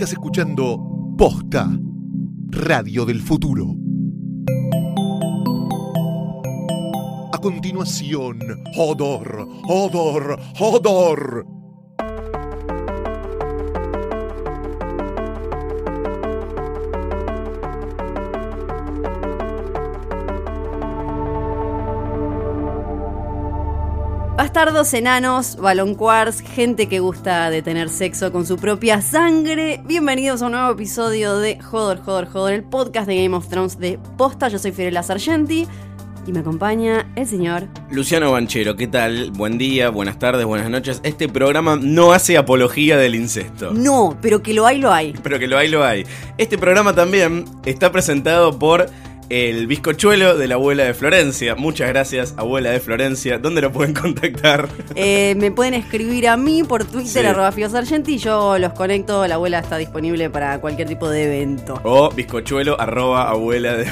Estás escuchando Posta, Radio del Futuro. A continuación, Hodor, Hodor, Hodor. Bastardos, enanos, balonquars, gente que gusta de tener sexo con su propia sangre. Bienvenidos a un nuevo episodio de Joder, Joder, Joder, el podcast de Game of Thrones de Posta. Yo soy Fiorella Sargenti y me acompaña el señor Luciano Banchero, ¿qué tal? Buen día, buenas tardes, buenas noches. Este programa no hace apología del incesto. No, pero que lo hay, lo hay. Pero que lo hay, lo hay. Este programa también está presentado por el bizcochuelo de la abuela de Florencia. Muchas gracias, abuela de Florencia. ¿Dónde lo pueden contactar? Eh, me pueden escribir a mí por Twitter, Sí. arroba Sargenti, y yo los conecto. La abuela está disponible para cualquier tipo de evento. O bizcochuelo arroba abuela de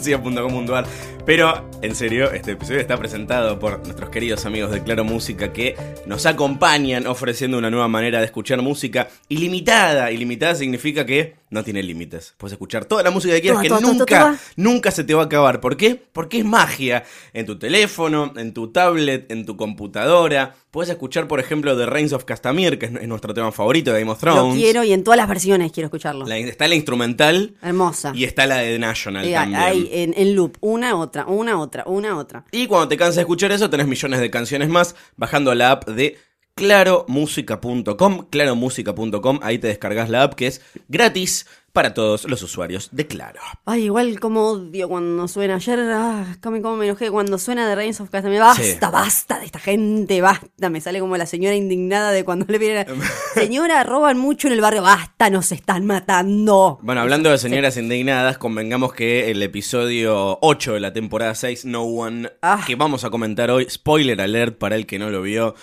Florencia.com.ar. Pero, en serio, este episodio está presentado por nuestros queridos amigos de Claro Música que nos acompañan ofreciendo una nueva manera de escuchar música ilimitada. Ilimitada significa que no tiene límites. Puedes escuchar toda la música que quieras que nunca, nunca se te va a acabar. ¿Por qué? Porque es magia. En tu teléfono, en tu tablet, en tu computadora. Puedes escuchar, por ejemplo, The Reigns of Castamere, que es es nuestro tema favorito de Game of Lo Thrones. quiero y en todas las versiones quiero escucharlo. La- está la instrumental Hermosa. y está la de National también. hay en, en loop, una, otra, una, otra, una, otra. Y cuando te cansas de escuchar eso, tenés millones de canciones más bajando la app de claromusica.com, claromusica.com, ahí te descargas la app que es gratis para todos los usuarios de Claro. Ay, igual como odio cuando suena. Ayer, ah, cómo me enojé cuando suena de Reigns of Castamere. Basta, Sí. basta de esta gente, basta. Me sale como la señora indignada de cuando le viene. Señora, roban mucho en el barrio. Basta, nos están matando. Bueno, hablando de señoras indignadas, convengamos que el episodio 8 de la temporada 6, No One, Ah. que vamos a comentar hoy, spoiler alert para el que no lo vio,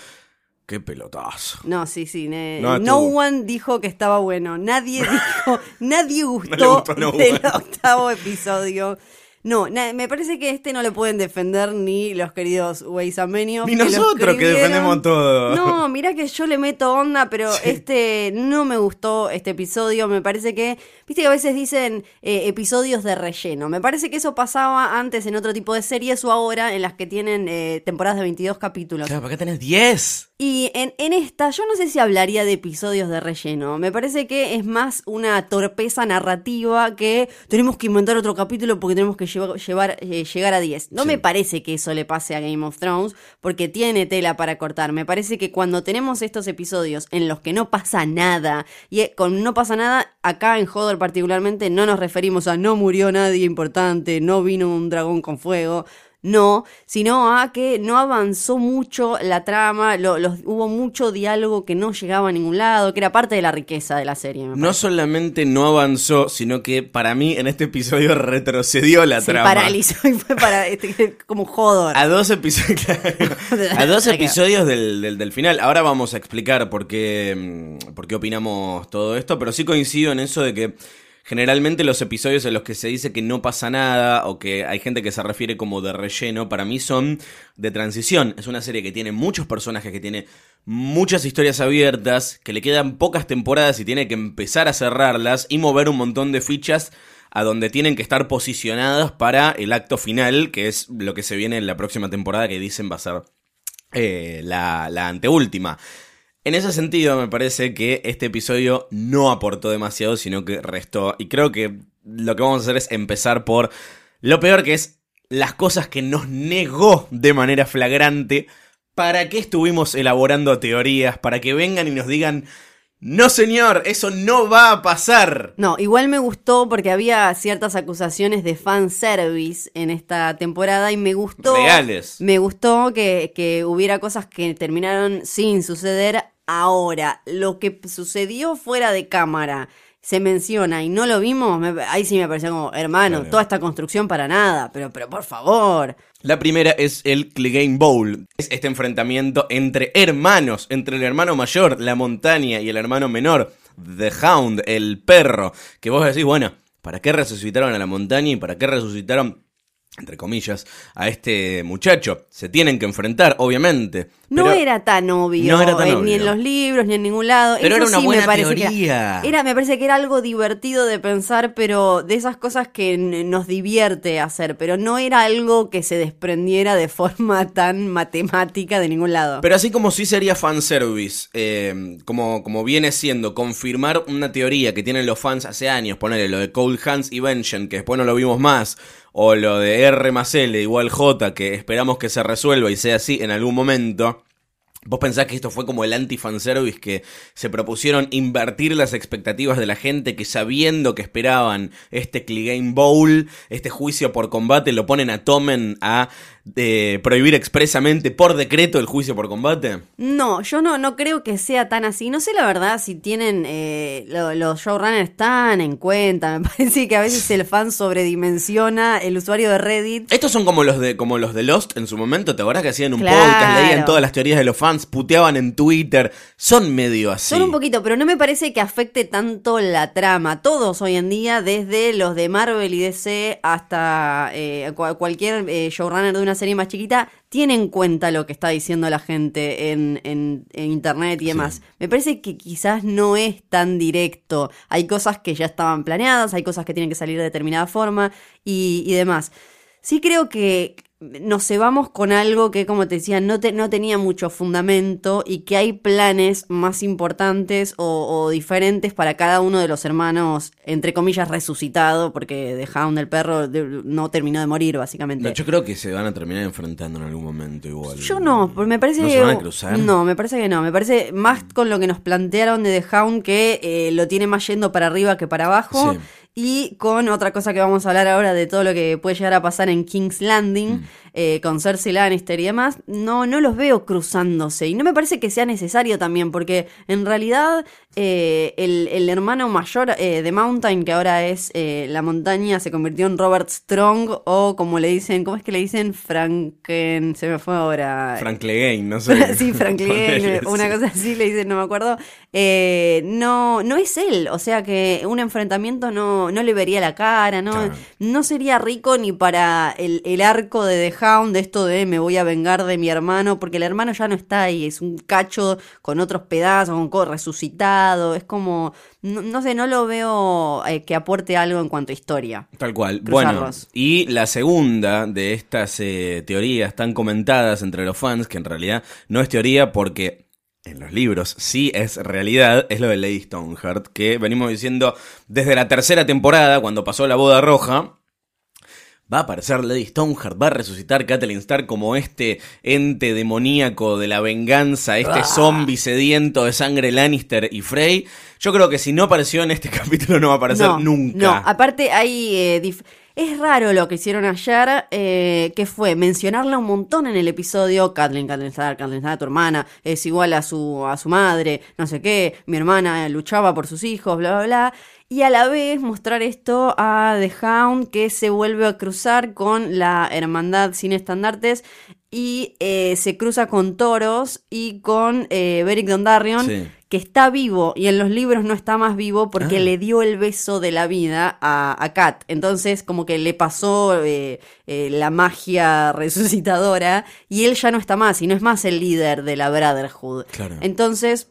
qué pelotazo. No, sí, sí. ne- No, no one dijo que estaba bueno. Nadie dijo, nadie gustó, No del One. octavo episodio. No, na- me parece que este no lo pueden defender ni los queridos Weisamenios. Ni que nosotros que defendemos todo. No, mira que yo le meto onda, pero este no me gustó este episodio. Me parece que, viste que a veces dicen eh, episodios de relleno. Me parece que eso pasaba antes en otro tipo de series o ahora en las que tienen eh, temporadas de 22 capítulos. Claro, ¿para qué tenés 10? Y en, en esta, yo no sé si hablaría de episodios de relleno. Me parece que es más una torpeza narrativa que tenemos que inventar otro capítulo porque tenemos que llevar, llevar, eh, llegar a 10. No Sí. me parece que eso le pase a Game of Thrones porque tiene tela para cortar. Me parece que cuando tenemos estos episodios en los que no pasa nada, y eh, con no pasa nada, acá en Hodor particularmente no nos referimos a no murió nadie importante, no vino un dragón con fuego. No, sino a que no avanzó mucho la trama, lo- los- hubo mucho diálogo que no llegaba a ningún lado, que era parte de la riqueza de la serie. me No solamente no avanzó, sino que para mí en este episodio retrocedió la Se trama. paralizó y fue para este, como Hodor. A dos episodios, a dos episodios del, del- del final. Ahora vamos a explicar por qué, mm, por qué opinamos todo esto, pero sí coincido en eso de que generalmente los episodios en los que se dice que no pasa nada o que hay gente que se refiere como de relleno, para mí son de transición. Es una serie que tiene muchos personajes, que tiene muchas historias abiertas, que le quedan pocas temporadas y tiene que empezar a cerrarlas y mover un montón de fichas a donde tienen que estar posicionadas para el acto final, que es lo que se viene en la próxima temporada que dicen va a ser eh, la, la anteúltima. En ese sentido, me parece que este episodio no aportó demasiado, sino que restó. Y creo que lo que vamos a hacer es empezar por lo peor que es las cosas que nos negó de manera flagrante. ¿Para qué estuvimos elaborando teorías? Para que vengan y nos digan, No, señor, eso no va a pasar. No, igual me gustó porque había ciertas acusaciones de fanservice en esta temporada y me gustó. Reales. Me gustó que, que hubiera cosas que terminaron sin suceder. Ahora, lo que sucedió fuera de cámara se menciona y no lo vimos, me- ahí sí me pareció como, hermano, Claro. toda esta construcción para nada, pero, pero por favor. La primera es el Clegane Bowl. Es este enfrentamiento entre hermanos, entre el hermano mayor, la montaña, y el hermano menor, The Hound, el perro. Que vos decís, bueno, ¿para qué resucitaron a la montaña y para qué resucitaron, entre comillas, a este muchacho? Se tienen que enfrentar, obviamente. No era tan obvio, No era tan eh, obvio. ni en los libros, ni en ningún lado. Pero Eso era una sí buena me parece que teoría. era, era- me parece que era algo divertido de pensar, pero de esas cosas que nos divierte hacer, pero no era algo que se desprendiera de forma tan matemática de ningún lado. Pero así como sí sería fanservice, eh, como, como viene siendo confirmar una teoría que tienen los fans hace años, ponerle lo de Cold Hands y Vengeance, que después no lo vimos más, o lo de R más L igual J, que esperamos que se resuelva y sea así en algún momento. ¿Vos pensás que esto fue como el anti-fanservice que se propusieron invertir las expectativas de la gente que sabiendo que esperaban este Clegane Bowl, este juicio por combate, lo ponen a Tomen a eh, prohibir expresamente por decreto el juicio por combate? No, yo no, no creo que sea tan así. No sé la verdad si tienen eh, lo- los showrunners tan en cuenta. Me parece que a veces el fan sobredimensiona el usuario de Reddit. Estos son como los de como los de Lost en su momento, ¿te acordás que hacían un Claro. podcast, leían todas las teorías de los fans, puteaban en Twitter? Son medio así. Son un poquito, pero no me parece que afecte tanto la trama. Todos hoy en día, desde los de Marvel y DC hasta eh, cua- cualquier eh, showrunner de una serie más chiquita, tiene en cuenta lo que está diciendo la gente en, en- en internet y demás. Me parece que quizás no es tan directo. Hay cosas que ya estaban planeadas, hay cosas que tienen que salir de determinada forma y, y demás. Sí creo que nos cebamos con algo que, como te decía, no, te- no tenía mucho fundamento y que hay planes más importantes o, o diferentes para cada uno de los hermanos, entre comillas, resucitado, porque The Hound, el perro, de- no terminó de morir, básicamente. No, yo creo que se van a terminar enfrentando en algún momento igual. Yo no, porque me parece ¿No que. se van a cruzar? No, me parece que no. Me parece más con lo que nos plantearon de The Hound que eh, lo tiene más yendo para arriba que para abajo. Sí. Y con otra cosa que vamos a hablar ahora de todo lo que puede llegar a pasar en King's Landing, Mm. Eh, con Cersei Lannister y demás, no, no los veo cruzándose. Y no me parece que sea necesario también, porque en realidad eh, el, el hermano mayor eh, de Mountain, que ahora es la montaña, se convirtió en Robert Strong, o como le dicen, ¿cómo es que le dicen? Franken, se me fue ahora. Frank Clegane, no sé. sí, Franklin, Ponele, una cosa así le dicen, no me acuerdo. No, no es él, o sea que un enfrentamiento no, no le vería la cara, no, Claro. no sería rico ni para el, el arco de The De esto de me voy a vengar de mi hermano, porque el hermano ya no está ahí, es un cacho con otros pedazos, con co- resucitado, es como, no, no sé, no lo veo eh, que aporte algo en cuanto a historia. Tal cual. Bueno, y la segunda de estas eh, teorías tan comentadas entre los fans, que en realidad no es teoría porque en los libros sí es realidad, es lo de Lady Stoneheart, que venimos diciendo desde la tercera temporada, cuando pasó la boda roja. Va a aparecer Lady Stoneheart, va a resucitar Catelyn Stark como este ente demoníaco de la venganza, este Ah. zombie sediento de sangre Lannister y Frey. Yo creo que si no apareció en este capítulo no va a aparecer no, nunca. No, aparte hay... eh, es raro lo que hicieron ayer, eh, que fue mencionarla un montón en el episodio, Kathleen, Kathleen Kathleen tu hermana, es igual a su, a su madre, no sé qué, mi hermana luchaba por sus hijos, bla, bla, bla. Y a la vez mostrar esto a The Hound que se vuelve a cruzar con la hermandad sin estandartes y eh, se cruza con toros y con eh, Beric Dondarrion, Sí. Que está vivo y en los libros no está más vivo porque Ah. le dio el beso de la vida a, a Kat. Entonces, como que le pasó eh, eh, la magia resucitadora y él ya no está más y no es más el líder de la Brotherhood. Claro. Entonces.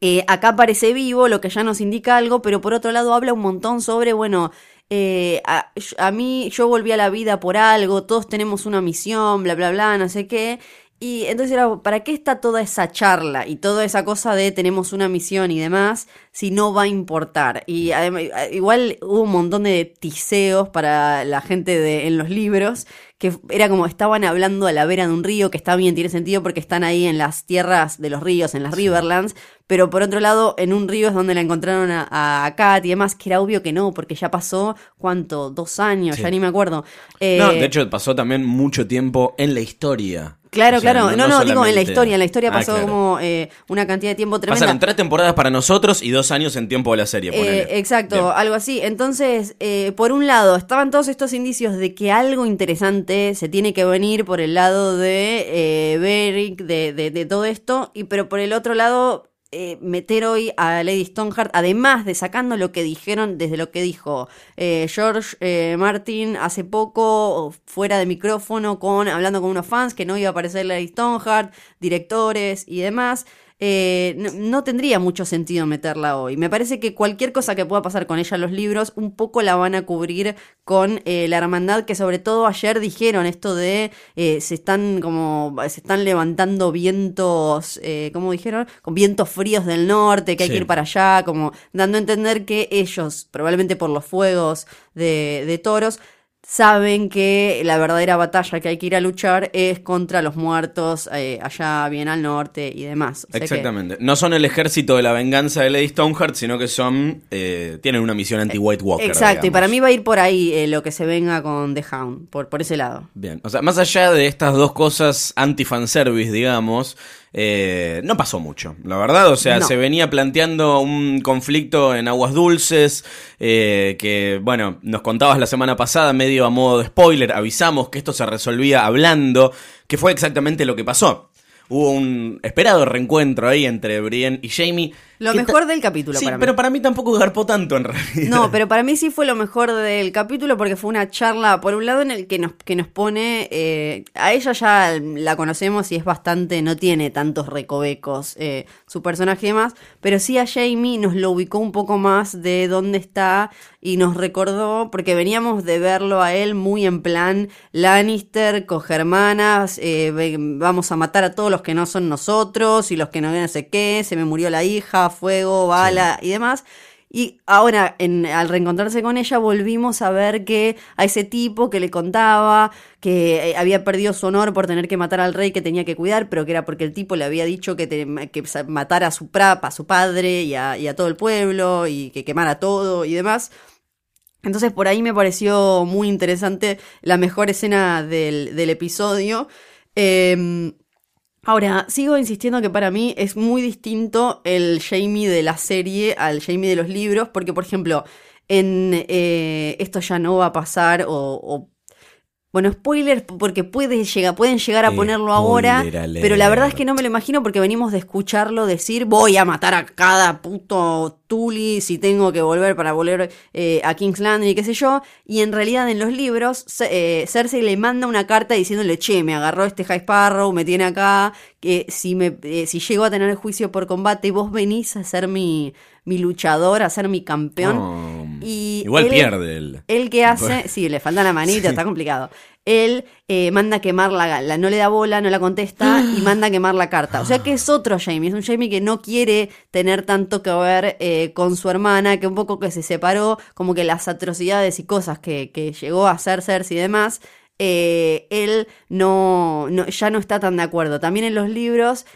eh, acá parece vivo, lo que ya nos indica algo, pero por otro lado habla un montón sobre, bueno, eh, a, a mí yo volví a la vida por algo, todos tenemos una misión, bla, bla, bla, no sé qué. Y entonces era, ¿para qué está toda esa charla y toda esa cosa de tenemos una misión y demás si no va a importar? Y además, igual hubo un montón de tiseos para la gente de, en los libros que era como estaban hablando a la vera de un río, que está bien, tiene sentido porque están ahí en las tierras de los ríos, en las Riverlands, pero por otro lado, en un río es donde la encontraron a, a Kat y demás, que era obvio que no, porque ya pasó, ¿cuánto? Dos años, ya ni me acuerdo. Eh, no, de hecho pasó también mucho tiempo en la historia. Claro, claro. No, no, digo en la historia. En la historia ah, pasó como eh, una cantidad de tiempo tremenda. Pasaron tres temporadas para nosotros y dos años en tiempo de la serie. Eh, exacto, algo así. Entonces, eh, por un lado, estaban todos estos indicios de que algo interesante se tiene que venir por el lado de Beric, de, de, de todo esto, y pero por el otro lado eh, meter hoy a Lady Stoneheart, además de sacando lo que dijeron desde lo que dijo eh, George eh, Martin hace poco, fuera de micrófono, con, hablando con unos fans, que no iba a aparecer Lady Stoneheart, directores y demás. Eh, no, tendría mucho sentido meterla hoy. Me parece que cualquier cosa que pueda pasar con ella en los libros, un poco la van a cubrir con eh, la hermandad, que sobre todo ayer dijeron esto de eh, se están como se están levantando vientos, como dijeron, con vientos fríos del norte, que hay que ir para allá, como dando a entender que ellos, probablemente por los fuegos de, de toros, saben que la verdadera batalla que hay que ir a luchar es contra los muertos eh, allá bien al norte y demás. Exactamente. No son el ejército de la venganza de Lady Stoneheart, sino que son eh, tienen una misión anti-White Walker. Exacto, y para mí va a ir por ahí eh, lo que se venga con The Hound, por, por ese lado. Bien, o sea, más allá de estas dos cosas anti-fanservice, digamos, eh, no pasó mucho, la verdad. O sea, se venía planteando un conflicto en aguas dulces, eh, que, bueno, nos contabas la semana pasada, medio a modo de spoiler, avisamos que esto se resolvía hablando, que fue exactamente lo que pasó. Hubo un esperado reencuentro ahí entre Brienne y Jamie lo mejor del capítulo sí, para pero para mí tampoco garpó tanto en realidad. No, pero para mí sí fue lo mejor del capítulo porque fue una charla, por un lado, en el que nos, que nos pone. Eh, a ella ya la conocemos y es bastante. No tiene tantos recovecos eh, su personaje y demás. Pero sí a Jamie nos lo ubicó un poco más de dónde está y nos recordó, porque veníamos de verlo a él muy en plan Lannister, cogermanas, eh, vamos a matar a todos los que no son nosotros y los que no, no sé qué, se me murió la hija, fuego, bala y demás. Y ahora, en, al reencontrarse con ella, volvimos a ver que a ese tipo que le contaba que eh, había perdido su honor por tener que matar al rey que tenía que cuidar, pero que era porque el tipo le había dicho que, que matara a su, prapa, a su padre y a, y a todo el pueblo y que quemara todo y demás. Entonces por ahí me pareció muy interesante la mejor escena del, del episodio. Eh, Ahora, sigo insistiendo que para mí es muy distinto el Jamie de la serie al Jamie de los libros, porque por ejemplo, en eh, esto ya no va a pasar o bueno, spoiler porque puede llegar, pueden llegar a ponerlo ahora, pero la verdad es que no me lo imagino porque venimos de escucharlo decir voy a matar a cada puto Tully si tengo que volver para volver eh, a King's Landing y qué sé yo. Y en realidad en los libros eh, Cersei le manda una carta diciéndole, che, me agarró este High Sparrow, me tiene acá, que si, me, eh, si llego a tener el juicio por combate, vos venís a ser mi, mi luchador, a ser mi campeón. y igual pierde él. Él que hace, sí, le falta la manita, está complicado. Él eh, manda a quemar la, no le da bola, no la contesta y manda a quemar la carta. O sea que es otro Jamie, es un Jamie que no quiere tener tanto que ver eh, con su hermana, que un poco que se separó, como que las atrocidades y cosas que, que llegó a hacer Cersei y demás, eh, él no, no, ya no está tan de acuerdo. También en los libros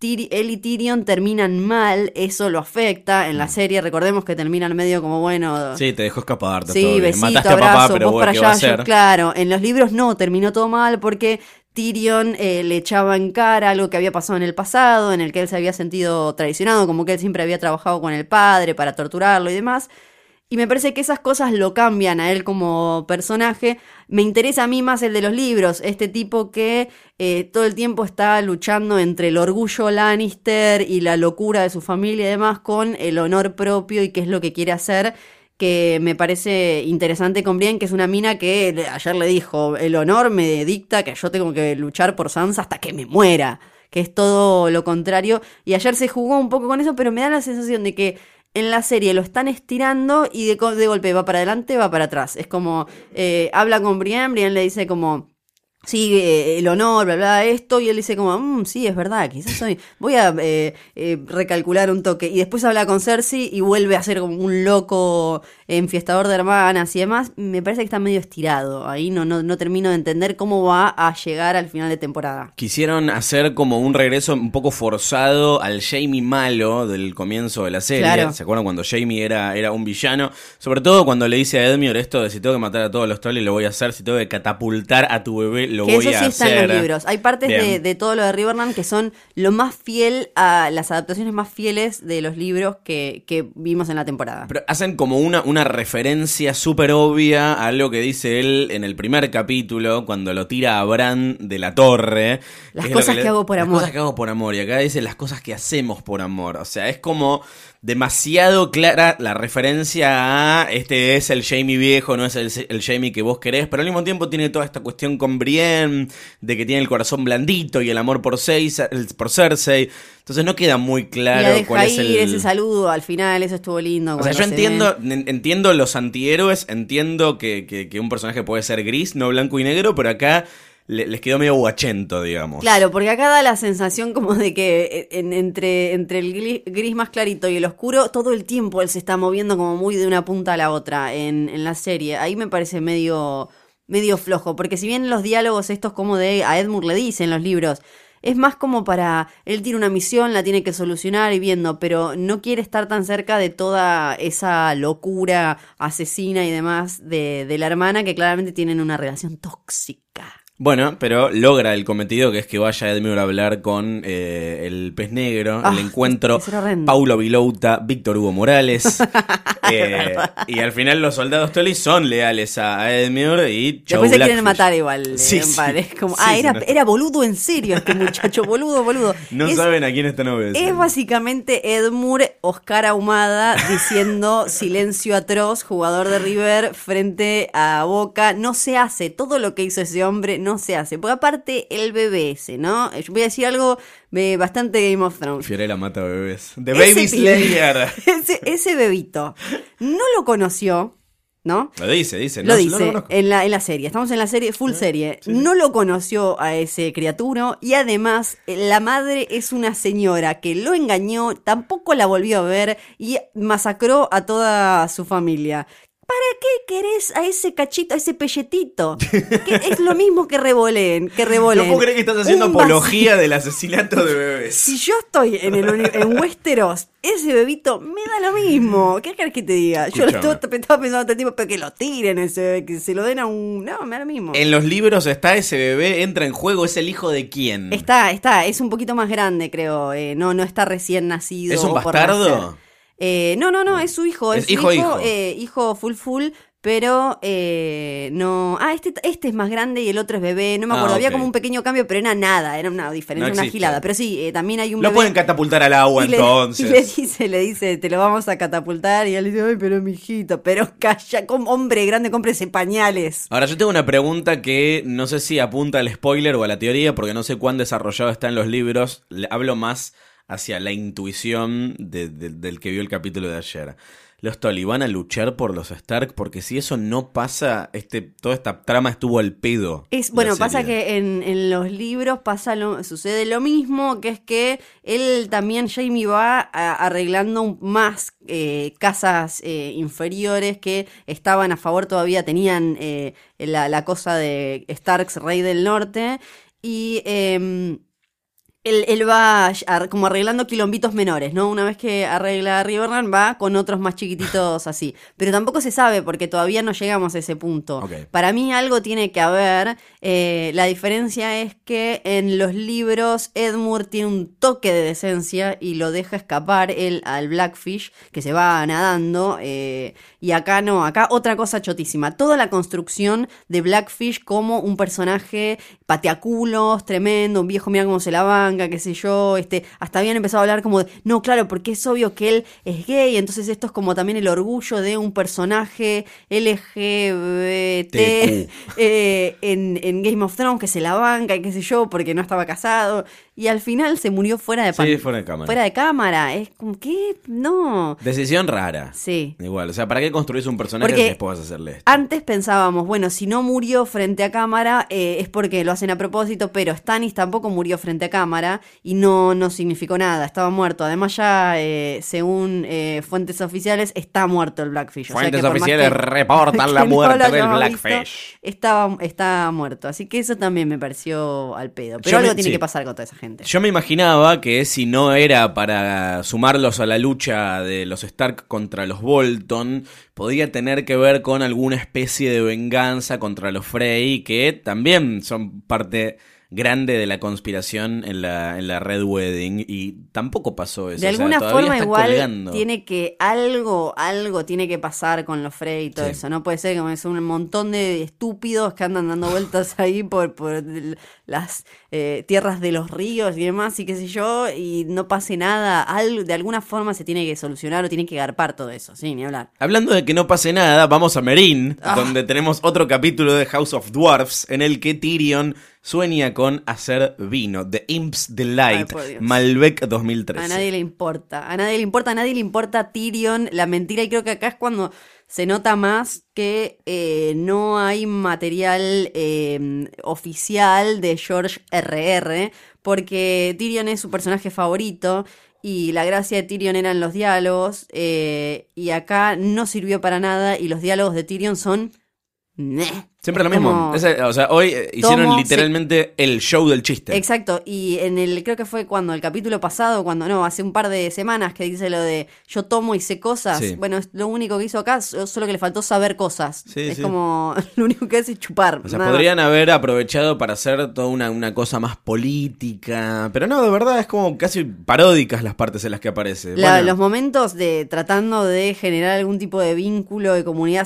él y Tyrion terminan mal, eso lo afecta en la mm. serie. Recordemos que terminan medio como bueno. Sí, te dejó escapar. Sí, besito, Mataste abrazo, a papá, pero vos para allá. claro, en los libros no, terminó todo mal porque Tyrion eh, le echaba en cara algo que había pasado en el pasado, en el que él se había sentido traicionado, como que él siempre había trabajado con el padre para torturarlo y demás. Y me parece que esas cosas lo cambian a él como personaje. Me interesa a mí más el de los libros, este tipo que eh, todo el tiempo está luchando entre el orgullo Lannister y la locura de su familia y demás con el honor propio y qué es lo que quiere hacer que me parece interesante con Brian, que es una mina que ayer le dijo, el honor me dicta que yo tengo que luchar por Sansa hasta que me muera, que es todo lo contrario. Y ayer se jugó un poco con eso, pero me da la sensación de que en la serie lo están estirando y de, golpe va para adelante, va para atrás. Es como, eh, habla con Brian, Brian le dice como, sí, eh, el honor, bla, bla, esto, y él dice como, mmm, sí, es verdad, quizás soy, voy a eh, recalcular un toque. Y después habla con Cersei y vuelve a ser como un loco enfiestador de hermanas y demás, me parece que está medio estirado. Ahí no, no, no termino de entender cómo va a llegar al final de temporada. Quisieron hacer como un regreso un poco forzado al Jamie malo del comienzo de la serie. Claro. ¿Se acuerdan cuando Jamie era, era un villano? Sobre todo cuando le dice a Edmure esto de si tengo que matar a todos los trolls lo voy a hacer, si tengo que catapultar a tu bebé lo Que voy eso a sí hacer. está en los libros. Hay partes de, de todo lo de Riverland que son lo más fiel a las adaptaciones más fieles de los libros que, que vimos en la temporada. Pero hacen como una, una referencia súper obvia a algo que dice él en el primer capítulo, cuando lo tira a Bran de la torre. Las lo cosas le- que hago por las amor. cosas que hago por amor. Y acá dice las cosas que hacemos por amor. O sea, es como demasiado clara la referencia a este es el Jamie viejo, no es el, el Jamie que vos querés, pero al mismo tiempo tiene toda esta cuestión con Brienne, de que tiene el corazón blandito y el amor por, Cersei, por Cersei. Entonces no queda muy claro cuál es el... ese saludo al final, eso estuvo lindo. O sea, yo se entiendo, en- entiendo los antihéroes, entiendo que, que- que un personaje puede ser gris, no blanco y negro, pero acá le- les quedó medio guachento, digamos. Claro, porque acá da la sensación como de que en- entre, entre el gris, más clarito y el oscuro, todo el tiempo él se está moviendo como muy de una punta a la otra en, en la serie. Ahí me parece medio, medio flojo, porque si bien los diálogos estos como de a Edmure le dicen los libros, es más como para, él tiene una misión, la tiene que solucionar y viendo, pero no quiere estar tan cerca de toda esa locura asesina y demás de, de la hermana que claramente tienen una relación tóxica. Bueno, pero logra el cometido que es que vaya Edmure a hablar con eh, el pez negro, Ah, el encuentro era horrendo. Paulo Vilouta, Víctor Hugo Morales. eh, y al final los soldados Tully son leales a, Edmure y chau, Después se quieren Blackfish. matar igual. Sí, eh, sí. Es como, Sí, ah, sí, era, no. era boludo en serio este muchacho, boludo, boludo. No es, saben a quién están obedeciendo. es básicamente Edmure, Oscar Ahumada, diciendo silencio atroz, jugador de River frente a Boca. No se hace, todo lo que hizo ese hombre no se hace. Porque aparte, el bebé ese, ¿no? Yo voy a decir algo eh, bastante Game of Thrones. Fiorella mata bebés. The Ese Baby Slayer. ese, ese bebito no lo conoció, ¿no? Lo dice, dice. Lo no, dice conozco. en, la, en la serie. Estamos en la serie, full serie. No lo conoció a ese criatura y además eh, la madre es una señora que lo engañó, tampoco la volvió a ver y masacró a toda su familia. ¿Para qué querés a ese cachito, a ese pelletito? Que es lo mismo que revolen, que No revolen. puedo creer que estás haciendo Un apología del asesinato de bebés. si yo estoy en el en Westeros, ese bebito me da lo mismo. ¿Qué querés que te diga? Yo lo estaba pensando todo el tiempo, pero que lo tiren ese bebé, que se lo den a un. No, me da lo mismo. En los libros está ese bebé, entra en juego, es el hijo de quién. Está, está, es un poquito más grande, creo. eh, no, no está recién nacido. ¿Es un bastardo? Eh, no, no, no, es su hijo. Es Es, su hijo, hijo, hijo. eh, hijo full full. Pero eh, no. Ah, este, este es más grande y el otro es bebé. No me Ah, acuerdo. Había como un pequeño cambio, pero era nada. Era una diferencia, No una gilada. Pero sí, eh, también hay un Lo bebé. pueden catapultar al agua Y le, entonces. y le dice, le dice, te lo vamos a catapultar. Y él dice, ay, pero mijito, pero calla, como hombre grande, cómprese pañales. Ahora yo tengo una pregunta que no sé si apunta al spoiler o a la teoría, porque no sé cuán desarrollado está en los libros. Le hablo más hacia la intuición de- de- del que vio el capítulo de ayer. Los van a luchar por los Stark, porque si eso no pasa, este, toda esta trama estuvo al pedo. Es, bueno, pasa que en, en los libros pasa lo, sucede lo mismo, que es que él también, Jamie, va a- arreglando más eh, casas eh, inferiores que estaban a favor todavía, tenían eh, la, la cosa de Starks, rey del norte, y... él, él va como arreglando quilombitos menores, ¿no? Una vez que arregla Riverrun, va con otros más chiquititos así. Pero tampoco se sabe porque todavía no llegamos a ese punto. Para mí algo tiene que haber. eh, la diferencia es que en los libros Edmure tiene un toque de decencia y lo deja escapar él al Blackfish, que se va nadando. eh, y acá no, acá otra cosa chotísima. Toda la construcción de Blackfish como un personaje pateaculos, tremendo, un viejo, mira cómo se la banca, qué sé yo. Este, hasta habían empezado a hablar como de, no, claro, porque es obvio que él es gay, entonces esto es como también el orgullo de un personaje LGBT eh, en, en Game of Thrones que se la banca y qué sé yo, porque no estaba casado. Y al final se murió fuera de Sí, fuera de cámara. Fuera de cámara. Es como, ¿qué? No. Decisión rara. Sí. Igual, o sea, ¿para qué construís un personaje Porque después vas a hacerle esto? Antes pensábamos, bueno, si no murió frente a cámara eh, es porque lo hacen a propósito, pero Stannis tampoco murió frente a cámara. y no, no significó nada, estaba muerto. Además ya, eh, según eh, fuentes oficiales, está muerto el Blackfish. O sea Fuentes que oficiales que- reportan la que muerte del Blackfish. visto, estaba, está muerto. Así que eso también me pareció al pedo. Pero Yo algo me- tiene sí. que pasar con toda esa gente. Yo me imaginaba que si no era para sumarlos a la lucha de los Stark contra los Bolton, podía tener que ver con alguna especie de venganza contra los Frey, que también son parte grande de la conspiración en la, en la Red Wedding, y tampoco pasó eso. De o sea, alguna forma igual colgando. tiene que algo, algo tiene que pasar con los Frey y todo Sí. eso. No puede ser como es un montón de estúpidos que andan dando vueltas ahí por, por las eh, tierras de los ríos y demás y qué sé yo, y no pase nada. De alguna forma se tiene que solucionar o tiene que garpar todo eso, sí, ni hablar. Hablando de que no pase nada, vamos a Merín, Ah. donde tenemos otro capítulo de House of Dwarfs en el que Tyrion sueña con hacer vino, The Imp's Delight, Ay. Malbec 2013. A nadie le importa, a nadie le importa, a nadie le importa Tyrion, la mentira, y creo que acá es cuando se nota más que eh, no hay material eh, oficial de George RR, porque Tyrion es su personaje favorito. Y la gracia de Tyrion eran los diálogos, eh, y acá no sirvió para nada, y los diálogos de Tyrion son... Siempre lo mismo. como- Ese- o sea, hoy eh, hicieron Tomo, literalmente el show del chiste. Exacto, y en el, creo que fue cuando el capítulo pasado, cuando no, hace un par de semanas que dice lo de yo tomo y sé cosas. Sí. Bueno, es lo único que hizo acá, so- solo que le faltó saber cosas. Sí, es como lo único que hace es chupar. O sea, nada podrían haber aprovechado para hacer toda una, una cosa más política. Pero no, de verdad, es como casi paródicas las partes en las que aparece. La- Bueno, Los momentos de tratando de generar algún tipo de vínculo de comunidad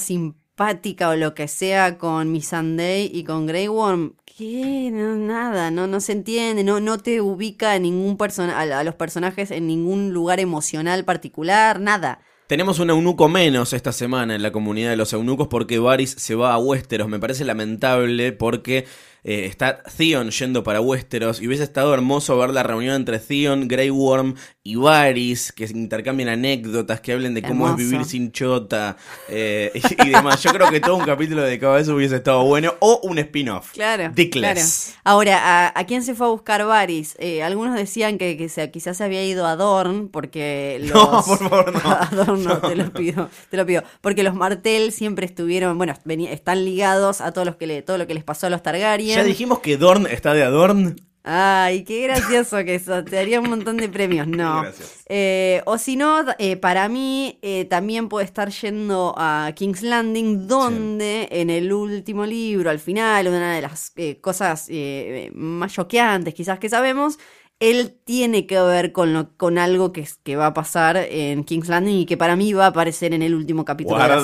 simpática o lo que sea con Missandei y con Grey Worm, que no, nada, no, no se entiende, no, no te ubica a ningún persona, a, a los personajes en ningún lugar emocional particular, nada. Tenemos un eunuco menos esta semana en la comunidad de los eunucos porque Varys se va a Westeros. Me parece lamentable porque eh, está Theon yendo para Westeros y hubiese estado hermoso ver la reunión entre Theon, Grey Worm y Varys, que intercambien anécdotas, que hablen de cómo Hermoso. es vivir sin chota eh, y, y demás. Yo creo que todo un capítulo dedicado a eso hubiese estado bueno o un spin-off. Claro. Dickless. claro. Ahora, ¿a, a quién se fue a buscar Varys? Eh, algunos decían que, que se- quizás se había ido a Dorn, porque los... No, por favor, no. A Dorn no, te lo pido, te lo pido. Porque los Martel siempre estuvieron, bueno, están ligados a todos los que le, todo lo que les pasó a los Targaryen. Ya dijimos que Dorn está de Adorn. Ay, qué gracioso que eso, te daría un montón de premios, no. Gracias. Eh, o si no, eh, para mí eh, también puede estar yendo a King's Landing, donde en el último libro, al final, una de las eh, cosas eh, más choqueantes quizás que sabemos, él tiene que ver con, lo, con algo que, es- que va a pasar en King's Landing y que para mí va a aparecer en el último capítulo de la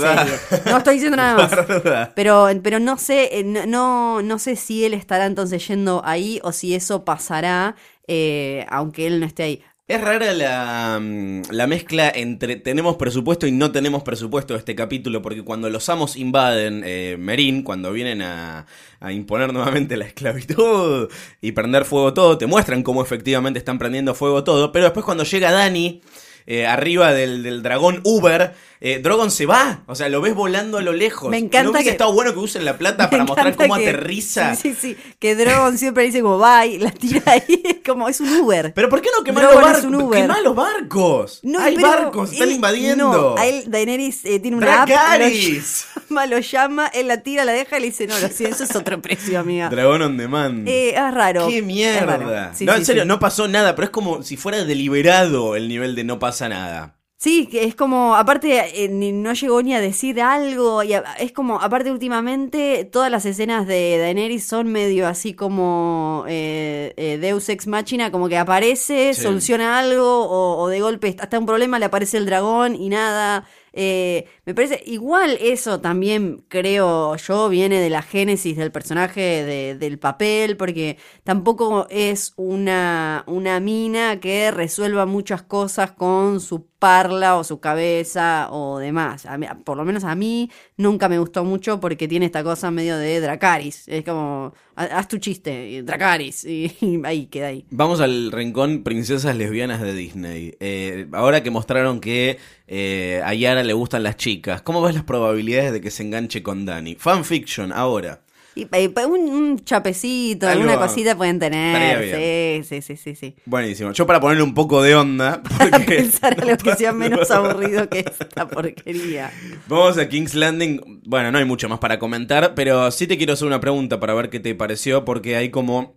serie. No estoy diciendo nada más. Guarda. Pero, pero no sé, eh, no, no sé si él estará entonces yendo ahí o si eso pasará, eh, aunque él no esté ahí. Es rara la, mm, la mezcla entre tenemos presupuesto y no tenemos presupuesto de este capítulo, porque cuando los amos invaden eh, Merín, cuando vienen a, a imponer nuevamente la esclavitud y prender fuego todo, te muestran cómo efectivamente están prendiendo fuego todo, pero después cuando llega Dani eh, arriba del, del dragón Uber, eh, Drogon se va, o sea, lo ves volando a lo lejos. Me encanta ¿No hubiese que- estado bueno que usen la plata Me para mostrar cómo que- aterriza? Sí, sí, sí. Que Drogon siempre dice como bye, la tira ahí, como es un Uber. Pero ¿por qué no quemar los barcos? Quemá los barcos. No, Hay barcos, están invadiendo. No, a él Daenerys eh, tiene una app, lo Dracarys. llama, lo llama, él la tira, la deja y le dice, no, lo siento, eso es otro precio, amiga. Dragón on demand. Eh, es raro. ¡Qué mierda! raro. Sí, no, sí, en serio, sí. no pasó nada, pero es como si fuera deliberado el nivel de no pasa nada. Sí, que es como, aparte, eh, ni- no llegó ni a decir algo, y a- es como, aparte, últimamente, todas las escenas de Daenerys son medio así como eh, eh, Deus Ex Machina, como que aparece, Sí. soluciona algo, o, o de golpe hasta un problema, le aparece el dragón y nada. Eh, me parece, igual eso también creo yo viene de la génesis del personaje, de- del papel, porque tampoco es una, una mina que resuelva muchas cosas con su parla o su cabeza o demás. Por lo menos a mí nunca me gustó mucho porque tiene esta cosa medio de Dracaris. Es como, "Ha- haz tu chiste, Dracaris, y, y ahí queda ahí. Vamos al rincón princesas lesbianas de Disney. Eh, ahora que mostraron que eh, a Yara le gustan las chicas, ¿cómo ves las probabilidades de que se enganche con Dani? Fanfiction, ahora. Y, y pa- un, un chapecito, Algo- alguna cosita pueden tener. Sí, sí, sí, sí, sí. Buenísimo. Yo para ponerle un poco de onda. Para pensar no lo que sea menos no- aburrido que esta porquería. Vamos a King's Landing. Bueno, no hay mucho más para comentar, pero sí te quiero hacer una pregunta para ver qué te pareció, porque hay como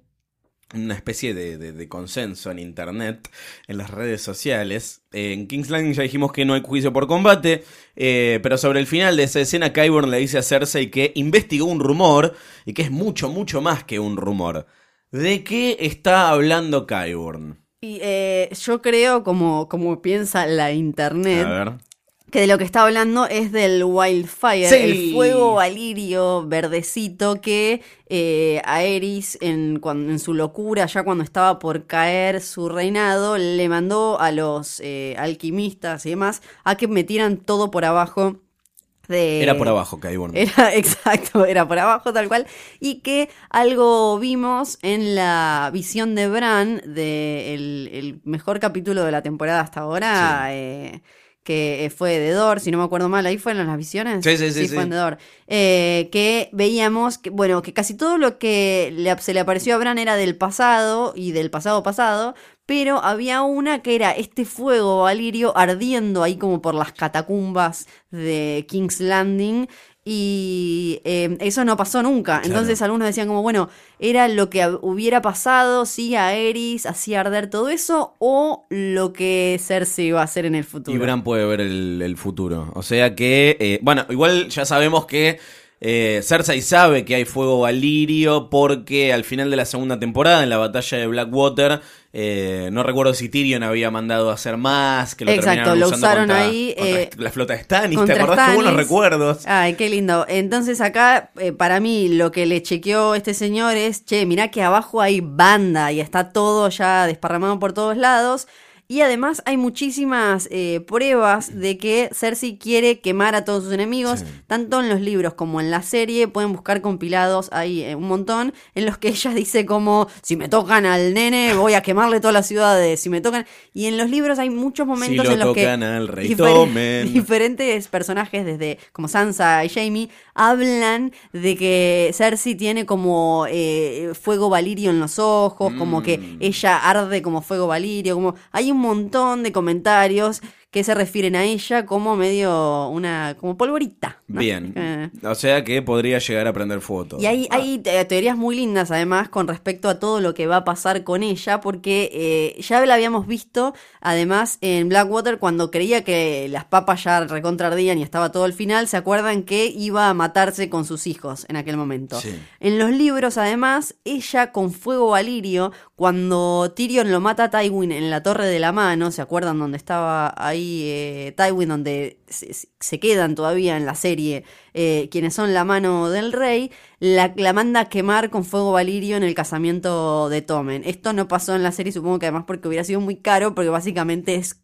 una especie de, de- de consenso en internet, en las redes sociales. Eh, en King's Landing ya dijimos que no hay juicio por combate, eh, pero sobre el final de esa escena, Qyburn le dice a Cersei que investigó un rumor, y que es mucho, mucho más que un rumor. ¿De qué está hablando Qyburn? Y eh, yo creo, como, como piensa la A internet, ver. Que de lo que está hablando es del wildfire, Sí. el fuego valirio verdecito que eh, Aerys en, cuan- en su locura, ya cuando estaba por caer su reinado, le mandó a los eh, alquimistas y demás a que metieran todo por abajo. De, Era por abajo, Qyburn. Era, exacto, era por abajo tal cual. Y que algo vimos en la visión de Bran, de el, el mejor capítulo de la temporada hasta ahora, eh, que fue de Dor, si no me acuerdo mal, ahí fueron las visiones. Sí, sí, sí, fue sí. en The Door. Eh, que veíamos que, bueno, que casi todo lo que le- se le apareció a Bran era del pasado y del pasado pasado, pero había una que era este fuego valirio ardiendo ahí como por las catacumbas de King's Landing. Y eh, eso no pasó nunca. Entonces algunos decían como, bueno, era lo que hubiera pasado si Aerys hacía arder todo eso o lo que Cersei iba a hacer en el futuro. Y Bran puede ver el, el futuro. O sea que, eh, bueno, igual ya sabemos que eh, Cersei sabe que hay fuego valirio porque al final de la segunda temporada, en la batalla de Blackwater, eh, no recuerdo si Tyrion había mandado a hacer más, que lo Exacto, terminaron lo usando usaron contra- ahí, contra eh, la flota de Stannis, ¿te acordás? Qué buenos Stannis. recuerdos. Ay, qué lindo. Entonces acá, eh, para mí, lo que le chequeó este señor es, che, mirá que abajo hay banda y está todo ya desparramado por todos lados. Y además hay muchísimas eh, pruebas de que Cersei quiere quemar a todos sus enemigos, tanto en los libros como en la serie. Pueden buscar compilados ahí eh, un montón, en los que ella dice como, si me tocan al nene, voy a quemarle todas las ciudades, si me tocan... Y en los libros hay muchos momentos lo en los que tocan al rey, tomen. diferentes personajes, desde como Sansa y Jamie, hablan de que Cersei tiene como eh, fuego valirio en los ojos, como que Mm. ella arde como fuego valirio, como hay un montón de comentarios que se refieren a ella como medio una como polvorita. ¿no? Bien. Eh, O sea que podría llegar a prender fuego todo. y hay, hay te- teorías muy lindas además con respecto a todo lo que va a pasar con ella, porque eh, ya la habíamos visto además en Blackwater cuando creía que las papas ya recontrardían y estaba todo al final, ¿se acuerdan que iba a matarse con sus hijos en aquel momento? Sí. En los libros además, ella con fuego valirio, cuando Tyrion lo mata a Tywin en la torre de la mano, ¿se acuerdan donde estaba ahí eh, Tywin, donde se, quedan todavía en la serie eh, quienes son la mano del rey, la, manda a quemar con fuego valirio en el casamiento de Tommen. Esto no pasó en la serie, supongo que además porque hubiera sido muy caro, porque básicamente es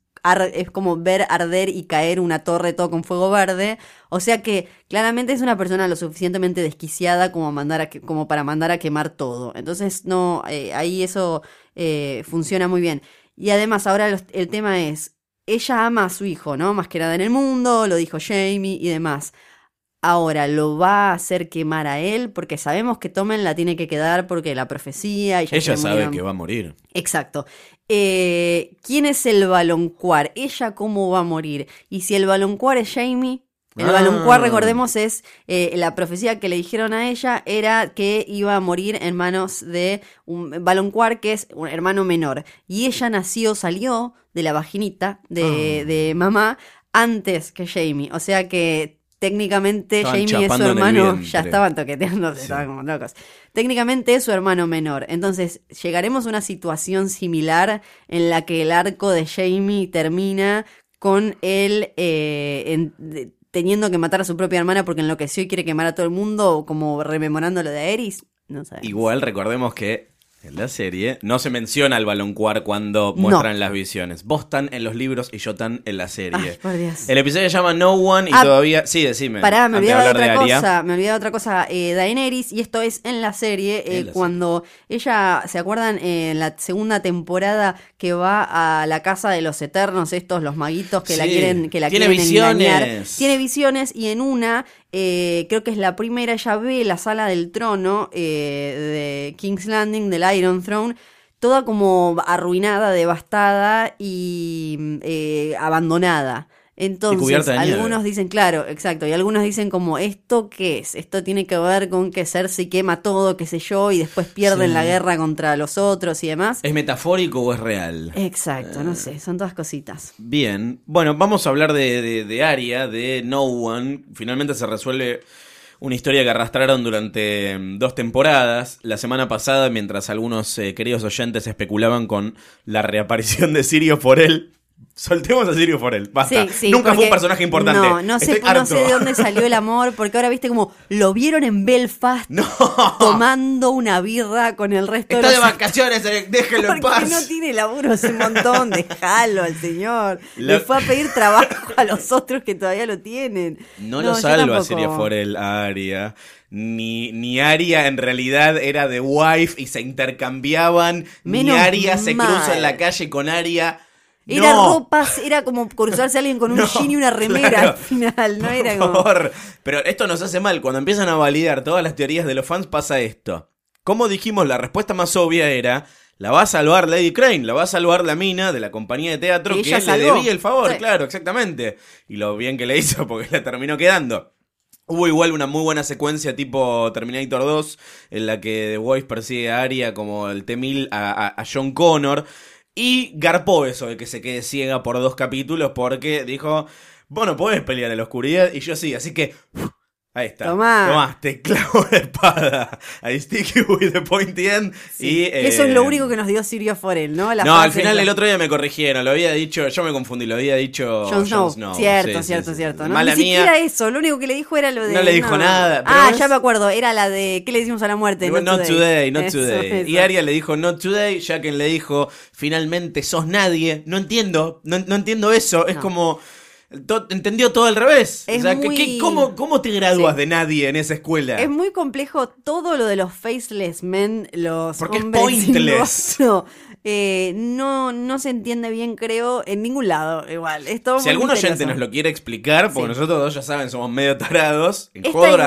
es como ver arder y caer una torre todo con fuego verde. O sea que claramente es una persona lo suficientemente desquiciada como, mandar como para mandar a quemar todo. Entonces, no, eh, ahí eso funciona muy bien. Y además, ahora el tema es, ella ama a su hijo, ¿no? Más que nada en el mundo, lo dijo Jamie y demás. Ahora, ¿lo va a hacer quemar a él? Porque sabemos que Tomen la tiene que quedar porque la profecía... Ella se sabe que va a morir. Exacto. Eh, ¿Quién es el baloncuar? ¿Ella cómo va a morir? Y si el baloncuar es Jamie, el Ah. recordemos, es eh, la profecía que le dijeron a ella era que iba a morir en manos de un baloncuar que es un hermano menor. Y ella nació, salió de la vaginita de, Ah. de mamá antes que Jamie. O sea que técnicamente Estaban Jamie es su hermano, ya estaban toqueteándose, estaban como locos. Técnicamente es su hermano menor. Entonces, llegaremos a una situación similar en la que el arco de Jamie termina con él eh, en- de- teniendo que matar a su propia hermana porque enloqueció y quiere quemar a todo el mundo, como rememorando lo de Aerys. No sé. Igual recordemos que en la serie no se menciona al baloncuar cuando No. muestran las visiones. Vos tan en los libros y yo tan en la serie. Ay, por Dios. El episodio se llama No One y Ah, todavía. Sí, decime. Pará, me olvidaba de otra cosa, me olvidaba de otra cosa, eh, Daenerys, y esto es en la serie, eh, En la cuando ella, ¿se acuerdan? Eh, en la segunda temporada que va a la casa de los eternos, estos, los maguitos que la quieren, que la tiene quieren visiones. engañar. Tiene visiones y en una eh, creo que es la primera, ella ve la sala del trono eh, de King's Landing, del Iron Throne, toda como arruinada, devastada y eh, abandonada. Entonces, algunos dicen, claro, exacto, y algunos dicen como, ¿esto qué es? Esto tiene que ver con que Cersei quema todo, qué sé yo, y después pierden Sí. la guerra contra los otros y demás. ¿Es metafórico o es real? Exacto, no sé, son todas cositas. Bien, bueno, vamos a hablar de, de, de Aria, de No One. Finalmente se resuelve una historia que arrastraron durante mm, dos temporadas. La semana pasada, mientras algunos eh, queridos oyentes especulaban con la reaparición de Sirio Forel. Soltemos a Sirio Forel, basta. Sí, sí, Nunca fue un personaje importante. No, no sé, no de dónde salió el amor, porque ahora viste como lo vieron en Belfast No, tomando una birra con el resto está de de los vacaciones, eh, déjenlo en Porque paz. no tiene laburo hace un montón, déjalo al señor. La- Le fue a pedir trabajo a los otros que todavía lo tienen. No, lo yo salva. Siria Forel a Aria. Ni, ni Aria en realidad era de wife y se intercambiaban. Menos ni Aria se mal. cruza en la calle con Aria. Era No, ropas, era como cruzarse a alguien con un No, jean y una remera claro. al final, no Por era como. favor. Pero esto nos hace mal. Cuando empiezan a validar todas las teorías de los fans pasa esto. Como dijimos, la respuesta más obvia era... La va a salvar Lady Crane, la va a salvar la mina de la compañía de teatro Que le debía el favor, Sí. claro, exactamente. Y lo bien que le hizo porque la terminó quedando. Hubo igual una muy buena secuencia tipo Terminator 2 en la que The Voice persigue a Arya como el T-1000 a, a- a John Connor y garpó eso de que se quede ciega por dos capítulos porque dijo, vos no podés pelear en la oscuridad y yo sí, así que... Ahí está. Tomá. Tomá, te clavo la espada. I stick you with the pointy end. Y, Eso es lo eh, único que nos dio Sirio Forel, ¿no? La no, al final el otro día me corrigieron, lo había dicho, yo me confundí, lo había dicho Jon Snow. Cierto, Sí, cierto, sí. cierto. No, Mala Ni mía. siquiera eso, lo único que le dijo era lo de. No le dijo nada, pero Ah, es- ya me acuerdo, era la de. ¿Qué le decimos a la muerte? Digo, not today, not today. eso. Y Arya le dijo not today, Jaqen le dijo, finalmente sos nadie. No entiendo, no, no entiendo eso. Es No. como. To- entendió todo al revés. Es o sea, ¿qué- muy- qué- cómo, ¿cómo te gradúas Sí. de nadie en esa escuela? Es muy complejo todo lo de los faceless men, los Porque es sin pointless. Eh, no, no se entiende bien, creo, en ningún lado. Igual. Es todo Si algún oyente nos lo quiere explicar, porque Sí. nosotros dos ya saben, somos medio tarados, en igual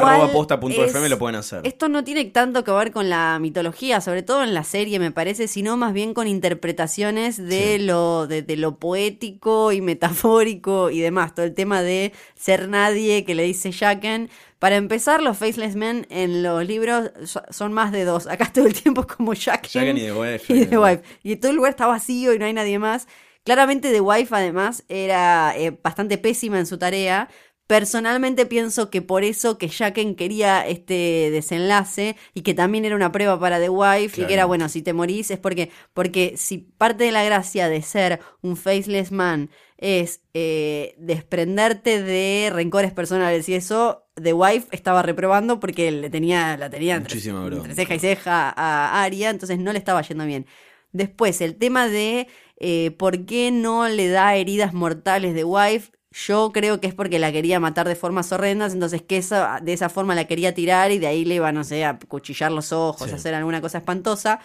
lo pueden hacer. Esto no tiene tanto que ver con la mitología, sobre todo en la serie, me parece, sino más bien con interpretaciones de, Sí. lo, de, de lo poético y metafórico y demás. Todo el tema de ser nadie que le dice Jaqen. Para empezar, los Faceless Men en los libros so- son más de dos. Acá todo el tiempo es como Jaqen y The Wife. y The Wife. Y todo el lugar está vacío y no hay nadie más. Claramente The Wife además era eh, bastante pésima en su tarea. Personalmente pienso que por eso que Jaqen quería este desenlace y que también era una prueba para The Wife y que era bueno, si te morís es porque porque si parte de la gracia de ser un faceless man es eh, desprenderte de rencores personales y eso The Wife estaba reprobando porque le tenía la tenía entre- ceja y ceja a Aria, entonces no le estaba yendo bien. Después, el tema de eh, por qué no le da heridas mortales de Wife. Yo creo que es porque la quería matar de formas horrendas, entonces que esa, de esa forma la quería tirar y de ahí le iba, no sé, a cuchillar los ojos, Sí. a hacer alguna cosa espantosa.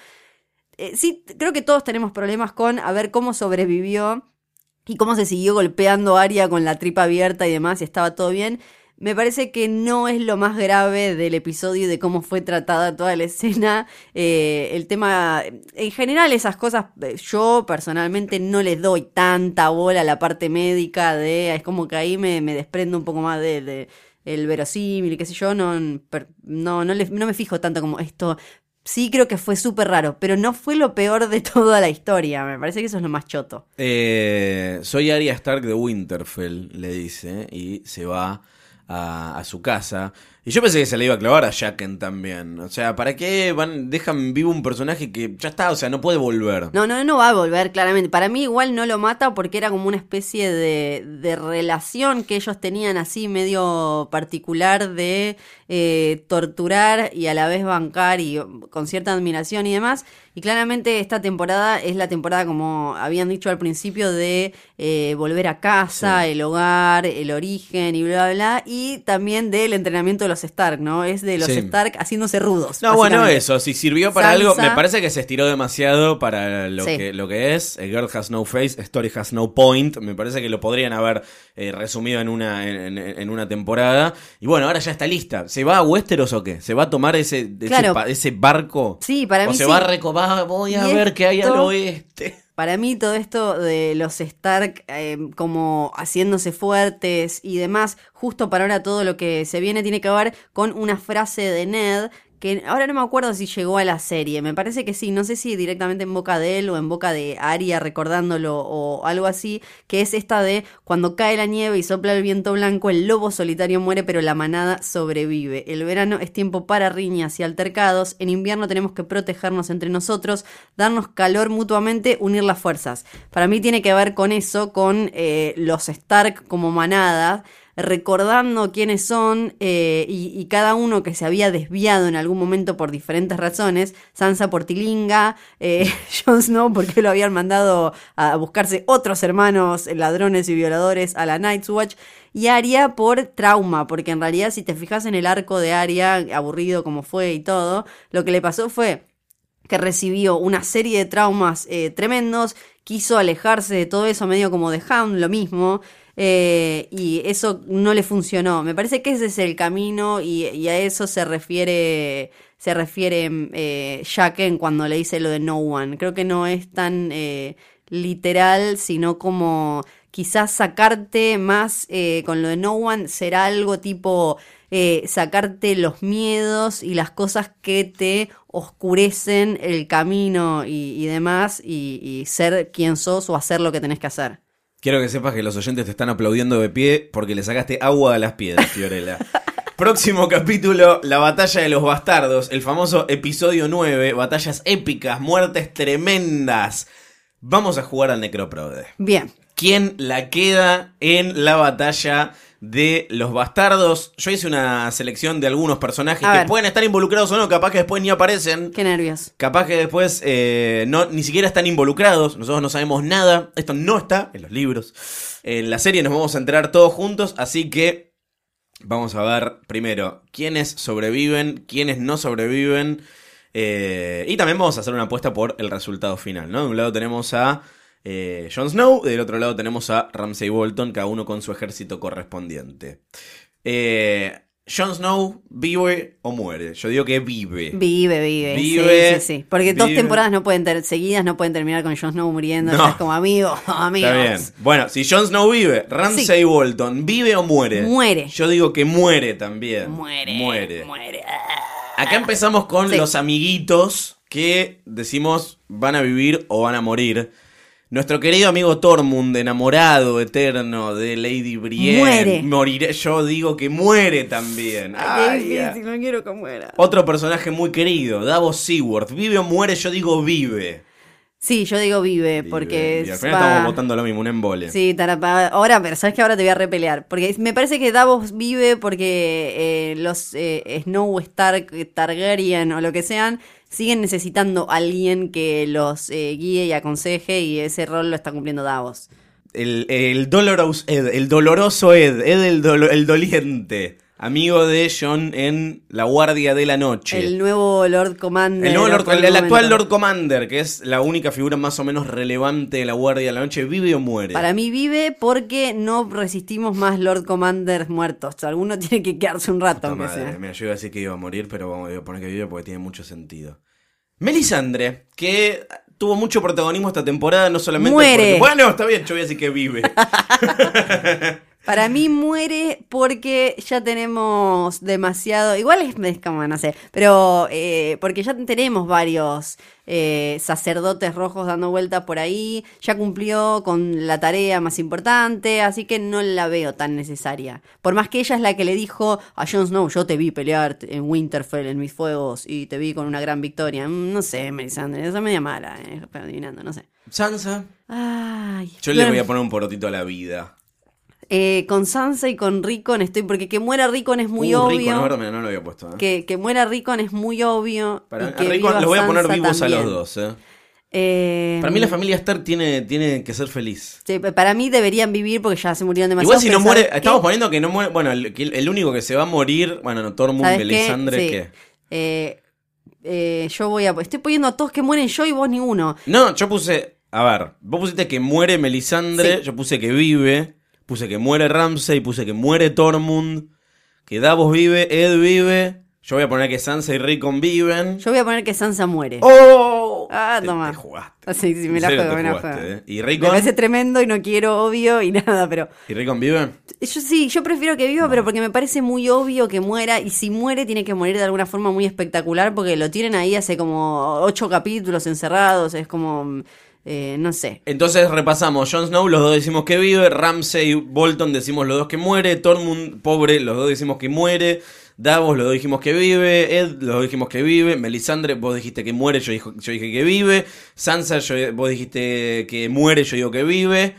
Eh, sí, creo que todos tenemos problemas con a ver cómo sobrevivió y cómo se siguió golpeando a Aria con la tripa abierta y demás, y estaba todo bien. Me parece que no es lo más grave del episodio y de cómo fue tratada toda la escena. Eh, el tema, en general, esas cosas, eh, yo personalmente no les doy tanta bola a la parte médica de. Es como que ahí me, me desprendo un poco más de, el verosímil, qué sé yo. No, no, no me fijo tanto como esto. Sí creo que fue súper raro, pero no fue lo peor de toda la historia. Me parece que eso es lo más choto. Eh, soy Arya Stark de Winterfell, le dice, y se va a, a su casa. Y yo pensé que se le iba a clavar a Jaqen también. O sea, ¿para qué van, dejan vivo un personaje que ya está, o sea, no puede volver? No, no, no va a volver, claramente. Para mí igual no lo mata porque era como una especie de, de relación que ellos tenían así medio particular de eh, torturar y a la vez bancar y um, con cierta admiración y demás. Y claramente esta temporada es la temporada, como habían dicho al principio, de eh, volver a casa, Sí. el hogar, el origen y bla, bla, bla. Y también del entrenamiento de los Stark, ¿no? Es de los Sí. Stark haciéndose rudos. No, bueno, eso, si sirvió para Sansa. algo, me parece que se estiró demasiado para lo, Sí. que, lo que es. A Girl Has No Face, Story Has No Point. Me parece que lo podrían haber eh, resumido en una, en, una temporada. Y bueno, ahora ya está lista. ¿Se va a Westeros o qué? ¿Se va a tomar ese, ese, Claro. pa- ese barco? Sí, para o mí se sí. va a recobar, voy a ver qué hay al oeste. Para mí todo esto de los Stark eh, como haciéndose fuertes y demás, justo para ahora todo lo que se viene tiene que ver con una frase de Ned que ahora no me acuerdo si llegó a la serie, me parece que sí, no sé si directamente en boca de él o en boca de Arya recordándolo o algo así, que es esta de cuando cae la nieve y sopla el viento blanco, el lobo solitario muere pero la manada sobrevive. El verano es tiempo para riñas y altercados, en invierno tenemos que protegernos entre nosotros, darnos calor mutuamente, unir las fuerzas. Para mí tiene que ver con eso, con eh, los Stark como manada, recordando quiénes son eh, y, cada uno que se había desviado en algún momento por diferentes razones. Sansa por Tilinga, eh, Jon Snow porque lo habían mandado a buscarse otros hermanos ladrones y violadores a la Night's Watch. Y Arya por trauma, porque en realidad si te fijas en el arco de Arya, aburrido como fue y todo, lo que le pasó fue que recibió una serie de traumas eh, tremendos, quiso alejarse de todo eso, medio como de Hound, lo mismo, eh, y eso no le funcionó. Me parece que ese es el camino y, a eso se refiere, se refiere eh, Jaqen cuando le dice lo de No One. Creo que no es tan eh, literal, sino como quizás sacarte más eh, con lo de No One será algo tipo sacarte los miedos y las cosas que te oscurecen el camino y, y demás y, y ser quien sos o hacer lo que tenés que hacer. Quiero que sepas que los oyentes te están aplaudiendo de pie porque le sacaste agua a las piedras, Fiorella. Próximo capítulo, la batalla de los bastardos, el famoso episodio 9, batallas épicas, muertes tremendas. Vamos a jugar al Necroprode. Bien. ¿Quién la queda en la batalla de los bastardos? Yo hice una selección de algunos personajes A que ver. pueden estar involucrados o no, capaz que después ni aparecen. Qué nervios. Capaz que después eh, no, ni siquiera están involucrados, nosotros no sabemos nada, esto no está en los libros. En la serie nos vamos a enterar todos juntos, así que vamos a ver primero quiénes sobreviven, quiénes no sobreviven. eh, y también vamos a hacer una apuesta por el resultado final, ¿no? De un lado tenemos a eh, Jon Snow, del otro lado tenemos a Ramsay Bolton, cada uno con su ejército correspondiente. Eh, Jon Snow vive o muere. Yo digo que vive. Vive, vive. Vive, sí, sí, sí. Porque dos temporadas no pueden ter- seguidas no pueden terminar con Jon Snow muriendo. No. Como amigo, amigos. Está bien. Bueno, si Jon Snow vive, Ramsay Sí. Bolton, ¿vive o muere? Muere. Yo digo que muere también. Muere. Muere. Muere. Acá empezamos con Sí. los amiguitos que decimos van a vivir o van a morir. Nuestro querido amigo Tormund, enamorado eterno de Lady Brienne. Muere. Moriré, yo digo que muere también. Ay, qué difícil, no quiero que muera. Otro personaje muy querido, Davos Seaworth. ¿Vive o muere? Yo digo vive. Sí, yo digo vive, Vive. porque Y al final va- estamos votando lo mismo, un embole. Sí, tarapa- ahora, pero sabes que ahora te voy a repelear. Porque me parece que Davos vive porque eh, los eh, Snow Stark, Targaryen o lo que sean, siguen necesitando a alguien que los eh, guíe y aconseje, y ese rol lo está cumpliendo Davos. El, el Ed, el doloroso Ed, Ed el, dolo- el doliente, amigo de John en La Guardia de la Noche. El nuevo Lord Commander. El nuevo Lord- el- el actual. Lord Commander, que es la única figura más o menos relevante de la Guardia de la Noche, ¿vive o muere? Para mí vive porque no resistimos más Lord Commanders muertos. Alguno tiene que quedarse un rato, Puta aunque madre, sea. mira, yo iba a decir que iba a morir, pero vamos a poner que vive porque tiene mucho sentido. Melisandre, que tuvo mucho protagonismo esta temporada, no solamente Muere. porque- Bueno, está bien, yo voy a decir que vive. Para mí muere porque ya tenemos demasiado. Igual es, es como, no sé. Pero eh, porque ya tenemos varios eh, sacerdotes rojos dando vueltas por ahí. Ya cumplió con la tarea más importante. Así que no la veo tan necesaria. Por más que ella es la que le dijo a Jon Snow: Yo te vi pelear en Winterfell en mis fuegos y te vi con una gran victoria. Mm, No sé, Melisandre, esa es media mala. Eh, adivinando, no sé. Sansa. Ay. Yo le voy a poner un porotito a la vida. Eh, con Sansa y con Rickon estoy, porque que muera Rickon es muy Uh, obvio. Rico, no, no lo había puesto. ¿eh? que, que muera Rickon es muy obvio. Para, y que a viva los voy a poner vivos a los también. dos. ¿eh? Eh, Para mí la familia Stark tiene, tiene que ser feliz. sí, para mí deberían vivir porque ya se murieron demasiado. Igual si no muere, ¿sabes qué? estamos poniendo que no muere, bueno, el, que el único que se va a morir, bueno, no, Tormund. Melisandre, Sí. ¿qué? Eh, eh, yo voy a. Estoy poniendo a todos que mueren yo y vos ninguno. No, yo puse, a ver, vos pusiste que muere Melisandre, Sí. yo puse que vive, puse que muere Ramsay, puse que muere Tormund, que Davos vive, Ed vive, yo voy a poner que Sansa y Rickon viven. Yo voy a poner que Sansa muere. ¡Oh! Ah, Te- toma. Te jugaste. Ah, sí, sí, me la juego, me la juego. ¿eh? ¿Y Me Rickon? parece tremendo y no quiero obvio y nada, pero. ¿Y Rickon vive? Yo sí, yo prefiero que viva, pero porque me parece muy obvio que muera. Y si muere, tiene que morir de alguna forma muy espectacular, porque lo tienen ahí hace como ocho capítulos encerrados. Es como. Eh, no sé. Entonces repasamos, Jon Snow, los dos decimos que vive, Ramsay, Bolton decimos los dos que muere, Tormund, pobre, los dos decimos que muere, Davos, los dos dijimos que vive, Ed, los dos dijimos que vive, Melisandre, vos dijiste que muere, yo, dijo- yo dije que vive, Sansa, yo- vos dijiste que muere, yo digo que vive,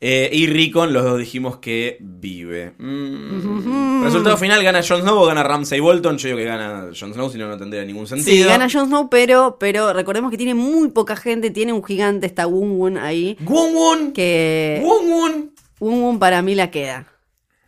eh, y Rickon, los dos dijimos que vive. Mm. Resultado final, ¿gana Jon Snow o gana Ramsay Bolton? Yo digo que gana Jon Snow, si no, no tendría ningún sentido. Sí, gana Jon Snow, pero, pero recordemos que tiene muy poca gente. Tiene un gigante, está Wun Wun ahí. Wun Wun, Que Wun Wun. Wun Wun para mí la queda.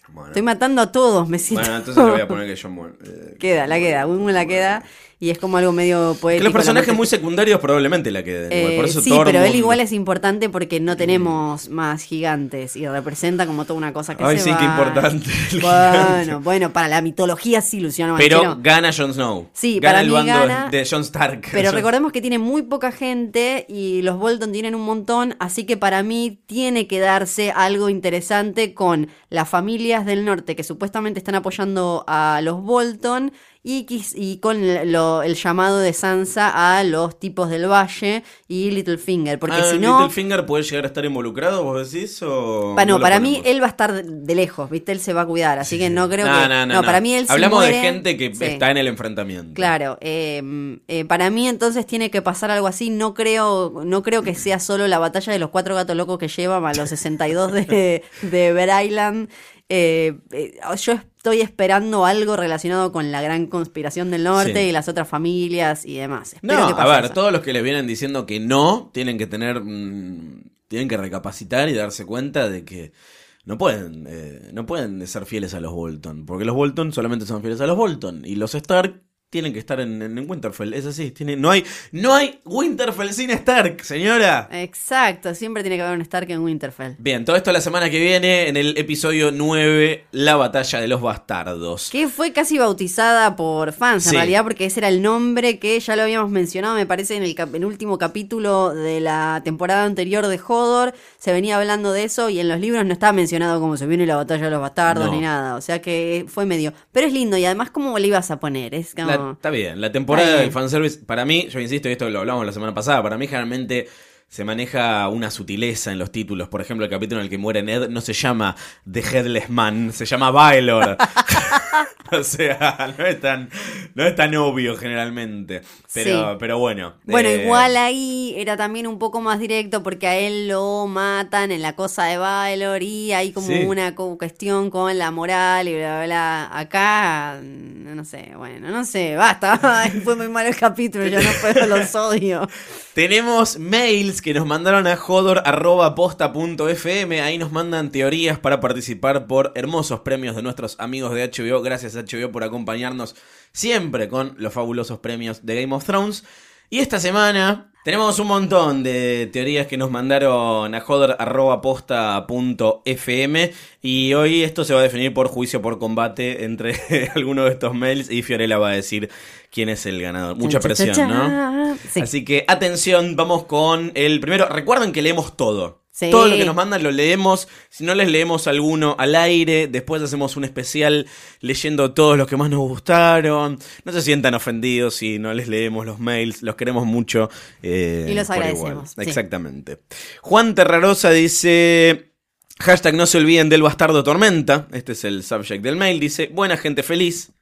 Bueno. Estoy matando a todos, me siento. Bueno, entonces le voy a poner que John Wall. eh, Queda, la queda. Wun Wun la queda. Y es como algo medio que poético. los la personajes muy secundarios probablemente la queden. por Eh, eso sí, pero él igual es importante porque no tenemos más gigantes y representa como toda una cosa que Ay, se sí, va. qué importante Bueno, bueno, para la mitología sí, Luciano Pero gana Jon Snow. Sí, gana para el mí bando gana, de Jon Stark. Pero recordemos que tiene muy poca gente y los Bolton tienen un montón, así que para mí tiene que darse algo interesante con las familias del norte que supuestamente están apoyando a los Bolton y, y con lo- el llamado de Sansa a los tipos del valle y Littlefinger, porque Ah, si no... Littlefinger puede llegar a estar involucrado, vos decís, o. Pa- no, para mí ponemos? él va a estar de- lejos, ¿viste? Él se va a cuidar, así que no creo No, que... no, no, no. para mí él si Hablamos de gente que Sí. está en el enfrentamiento. Claro, eh, eh, para mí entonces tiene que pasar algo así. No creo, no creo que sea solo la batalla de los cuatro gatos locos que llevan a los 62 de, de Bear Island. Eh, eh, yo estoy esperando algo relacionado con la gran conspiración del norte Sí. y las otras familias y demás. Espero No, que a pase ver, eso. todos los que les vienen diciendo que no, tienen que tener. mm, tienen que recapacitar y darse cuenta de que. No pueden, eh, no pueden ser fieles a los Bolton, porque los Bolton solamente son fieles a los Bolton y los Stark tienen que estar en, en Winterfell, es así, tiene, no hay, no hay Winterfell sin Stark, señora. Exacto, siempre tiene que haber un Stark en Winterfell. Bien, todo esto la semana que viene en el episodio 9, la batalla de los bastardos. Que fue casi bautizada por fans, en realidad, porque ese era el nombre que ya lo habíamos mencionado, me parece, en el, cap- en el último capítulo de la temporada anterior de Hodor. Se venía hablando de eso y en los libros no estaba mencionado como se viene la batalla de los bastardos No. ni nada. O sea que fue medio. Pero es lindo y además, ¿cómo le ibas a poner? Es como. La- está bien, la temporada del fanservice, para mí, yo insisto, y esto lo hablamos la semana pasada, para mí generalmente se maneja una sutileza en los títulos. Por ejemplo, el capítulo en el que muere Ned no se llama The Headless Man, se llama Baelor. o sea, no es tan, no es tan obvio generalmente. Pero, Sí. pero bueno. Bueno, eh, igual ahí era también un poco más directo porque a él lo matan en la cosa de Baelor y hay como Sí. una cu- cuestión con la moral y bla, bla, bla. Acá, no sé, bueno, no sé, basta. Fue muy mal el capítulo, yo no puedo, los odio. Tenemos mails que nos mandaron a jodor.posta.fm. Ahí nos mandan teorías para participar por hermosos premios de nuestros amigos de HBO. Gracias HBO por acompañarnos siempre con los fabulosos premios de Game of Thrones. Y esta semana tenemos un montón de teorías que nos mandaron a jodor.posta.fm. Y hoy esto se va a definir por juicio por combate entre algunos de estos mails. Y Fiorella va a decir quién es el ganador. Mucha Cha, cha, presión, ¿no? Sí. Así que atención, vamos con el primero. Recuerden que leemos todo. Sí. Todo lo que nos mandan lo leemos. Si no les leemos alguno al aire, después hacemos un especial leyendo todos los que más nos gustaron. No se sientan ofendidos si no les leemos los mails. Los queremos mucho. eh, Y los agradecemos, sí. Exactamente. Juan Terrarosa dice. Hashtag no se olviden del bastardo tormenta. Este es el subject del mail. Dice, buena gente feliz.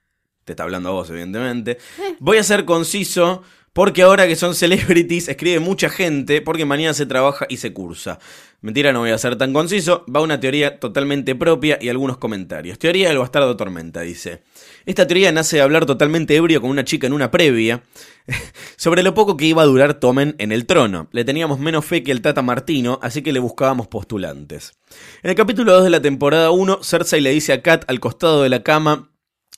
Te está hablando a vos, evidentemente. Eh. Voy a ser conciso Porque ahora que son celebrities, escribe mucha gente, porque mañana se trabaja y se cursa. Mentira, no voy a ser tan conciso. Va una teoría totalmente propia y algunos comentarios. Teoría del bastardo tormenta, dice. Esta teoría nace de hablar totalmente ebrio con una chica en una previa sobre lo poco que iba a durar Tomen en el trono. Le teníamos menos fe que el Tata Martino, así que le buscábamos postulantes. En el capítulo 2 de la temporada 1, Cersei le dice a Kat al costado de la cama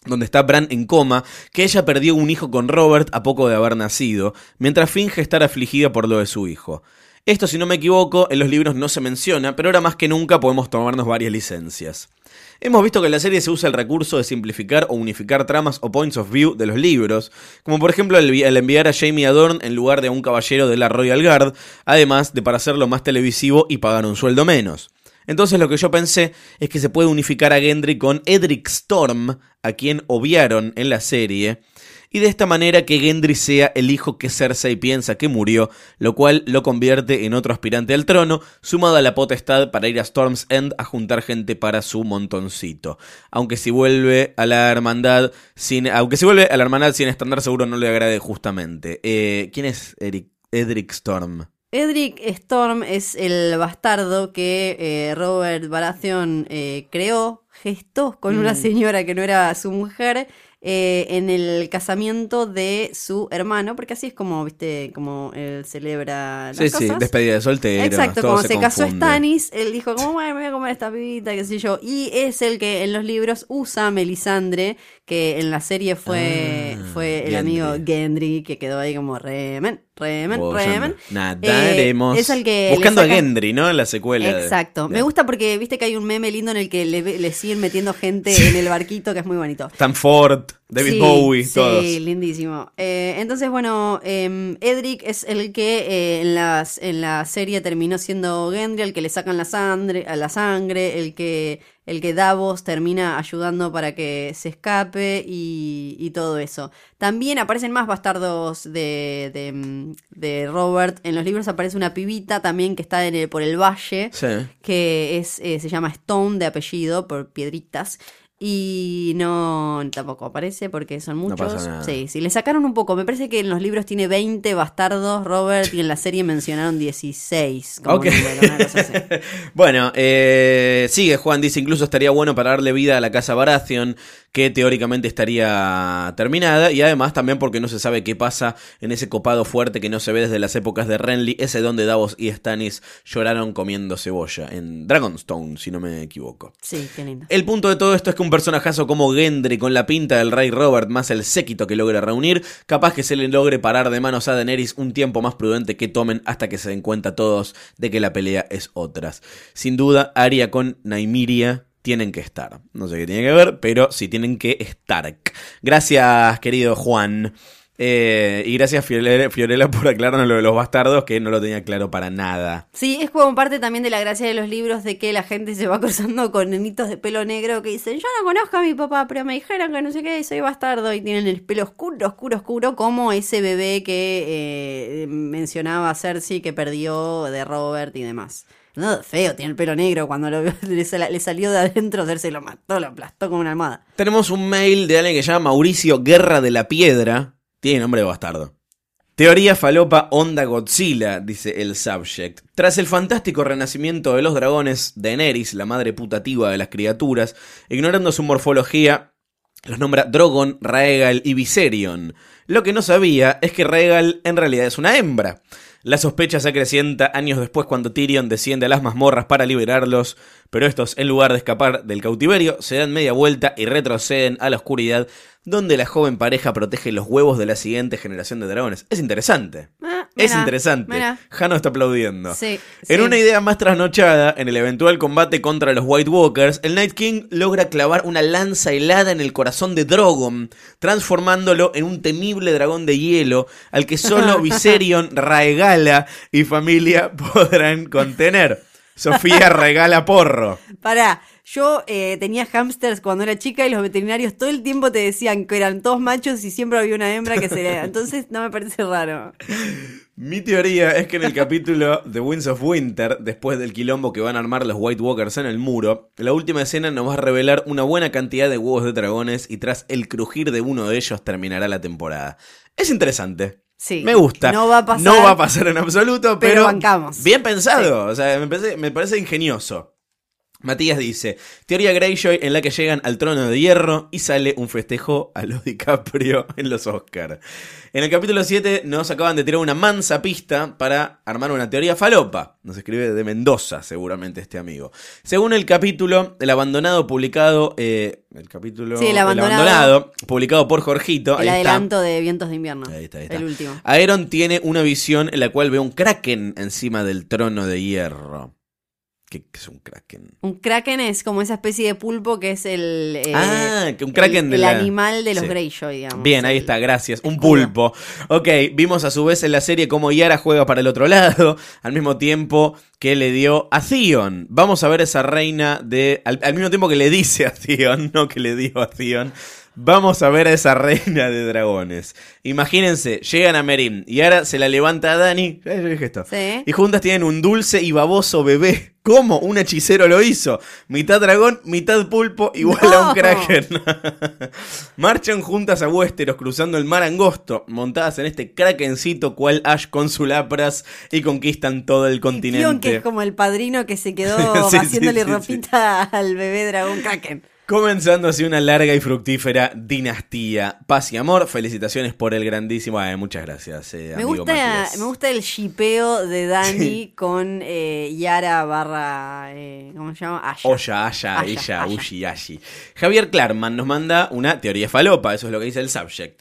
donde está Bran en coma, que ella perdió un hijo con Robert a poco de haber nacido, mientras finge estar afligida por lo de su hijo. Esto, si no me equivoco, en los libros no se menciona, pero ahora más que nunca podemos tomarnos varias licencias. Hemos visto que en la serie se usa el recurso de simplificar o unificar tramas o points of view de los libros, como por ejemplo el, enviar a Jamie Adorn en lugar de a un caballero de la Royal Guard, además de para hacerlo más televisivo y pagar un sueldo menos. Entonces lo que yo pensé es que se puede unificar a Gendry con Edric Storm, a quien obviaron en la serie, y de esta manera que Gendry sea el hijo que Cersei piensa que murió, lo cual lo convierte en otro aspirante al trono, sumado a la potestad para ir a Storm's End a juntar gente para su montoncito. Aunque si vuelve a la hermandad sin, aunque si vuelve a la hermandad sin estándar seguro no le agrade justamente. Eh, ¿Quién es Edric Storm? Edric Storm es el bastardo que eh, Robert Baratheon eh, creó, gestó con una mm. señora que no era su mujer eh, en el casamiento de su hermano, porque así es como, viste, como él celebra las sí, Sí, despedida de soltero. Exacto, como se, casó Stannis, él dijo, como, me voy a comer esta pibita, qué sé yo. Y es el que en los libros usa Melisandre, que en la serie fue, ah, fue el amigo Gendry, que quedó ahí como remen, remen, remen. Nadaremos. Eh, es el que Buscando a Gendry, ¿no? En la secuela. Exacto. Me gusta porque viste que hay un meme lindo en el que le, le siguen metiendo gente en el barquito, que es muy bonito. Stanford. David Bowie, todos. Sí, lindísimo. Eh, entonces, bueno, eh, Edric es el que eh, en, las, en la serie terminó siendo Gendry, el que le sacan la sangre, la sangre, el que, el que Davos termina ayudando para que se escape y, todo eso. También aparecen más bastardos de, de, de, Robert. En los libros aparece una pibita también que está en el, por el valle, que es, eh, se llama Stone de apellido, por piedritas. Y no, tampoco aparece porque son muchos. Sí, sí, le sacaron un poco. Me parece que en los libros tiene 20 bastardos, Robert, y en la serie mencionaron 16. Como bueno, eh, sigue Juan, dice, incluso estaría bueno para darle vida a la casa Baratheon que teóricamente estaría terminada y además también porque no se sabe qué pasa en ese copado fuerte que no se ve desde las épocas de Renly, ese donde Davos y Stannis lloraron comiendo cebolla, en Dragonstone, si no me equivoco. Sí, qué lindo. El punto de todo esto es que un personajazo como Gendry, con la pinta del rey Robert más el séquito que logre reunir, capaz que se le logre parar de manos a Daenerys un tiempo más prudente que tomen hasta que se den cuenta todos de que la pelea es otras. Sin duda, Arya con Naimiria tienen que estar. No sé qué tiene que ver, pero sí tienen que estar. Gracias, querido Juan. Eh, y gracias Fiorella, por aclararnos lo de los bastardos, que no lo tenía claro para nada. Sí, es como parte también de la gracia de los libros de que la gente se va cruzando con nenitos de pelo negro que dicen, yo no conozco a mi papá, pero me dijeron que no sé qué, soy bastardo, y tienen el pelo oscuro, oscuro, oscuro, como ese bebé que eh, mencionaba Cersei que perdió de Robert y demás. No, feo, tiene el pelo negro. Cuando le, salió de adentro, se lo mató, lo aplastó como una almohada. Tenemos un mail de alguien que se llama Mauricio Guerra de la Piedra. Tiene nombre de bastardo. Teoría falopa onda Godzilla, dice el subject. Tras el fantástico renacimiento de los dragones, Daenerys, la madre putativa de las criaturas, ignorando su morfología, los nombra Drogon, Raegal y Viserion. Lo que no sabía es que Raegal en realidad es una hembra. La sospecha se acrecienta años después cuando Tyrion desciende a las mazmorras para liberarlos, pero estos, en lugar de escapar del cautiverio, se dan media vuelta y retroceden a la oscuridad, donde la joven pareja protege los huevos de la siguiente generación de dragones. Es interesante. Es interesante. Jano está aplaudiendo. en una idea más trasnochada, en el eventual combate contra los White Walkers, el Night King logra clavar una lanza helada en el corazón de Drogon, transformándolo en un temible dragón de hielo al que solo Viserion, Raegala y familia podrán contener. Sofía regala porro. Pará, yo eh, tenía hamsters cuando era chica y los veterinarios todo el tiempo te decían que eran todos machos y siempre había una hembra que se Entonces no me parece raro. Mi teoría es que en el capítulo The Winds of Winter, después del quilombo que van a armar los White Walkers en el muro, la última escena nos va a revelar una buena cantidad de huevos de dragones y tras el crujir de uno de ellos terminará la temporada. Es interesante. Sí. Me gusta. No va a pasar. No va a pasar en absoluto, pero. pero bancamos. Bien pensado. O sea, me parece, me parece ingenioso. Matías dice, teoría Greyjoy en la que llegan al trono de hierro y sale un festejo a los DiCaprio en los Oscars. En el capítulo 7 nos acaban de tirar una mansa pista para armar una teoría falopa. Nos escribe de Mendoza seguramente este amigo. Según el capítulo, el abandonado publicado... eh, el capítulo... Sí, el abandonado. publicado por Jorgito. El ahí está. adelanto de Vientos de Invierno. Ahí está, ahí está. El último. Aeron tiene una visión en la cual ve un kraken encima del trono de hierro. ¿Qué, es un kraken? Un kraken es como esa especie de pulpo que es el. eh, ah, que un kraken el, de el animal de los Sí. Greyjoy, digamos. Bien, ahí El- está, gracias. Un pulpo. Ok, vimos a su vez en la serie cómo Yara juega para el otro lado, al mismo tiempo que le dio a Theon. Vamos a ver esa reina de... Al, al mismo tiempo que le dice a Theon, no que le dio a Theon. Vamos a ver a esa reina de dragones. Imagínense, llegan a Merin y ahora se la levanta a Dani. Eh, yo dije esto. Sí. Y juntas tienen un dulce y baboso bebé. ¿Cómo? Un hechicero lo hizo. Mitad dragón, mitad pulpo, igual a un kraken. Marchan juntas a Westeros cruzando el mar angosto, montadas en este krakencito cual Ash con su lapras y conquistan todo el continente. que es como el padrino que se quedó Sí, haciéndole sí. ropita al bebé dragón kraken. Comenzando así una larga y fructífera dinastía. Paz y amor. Felicitaciones por el grandísimo. Ay, muchas gracias, eh, Me amigo gusta, Matías. me gusta el shipeo de Dani con eh, Yara barra. eh, ¿Cómo se llama? Asha. Oya, Aya, Aya, ella, Aya. Ushi, Yashi. Javier Klarman nos manda una teoría falopa, eso es lo que dice el subject.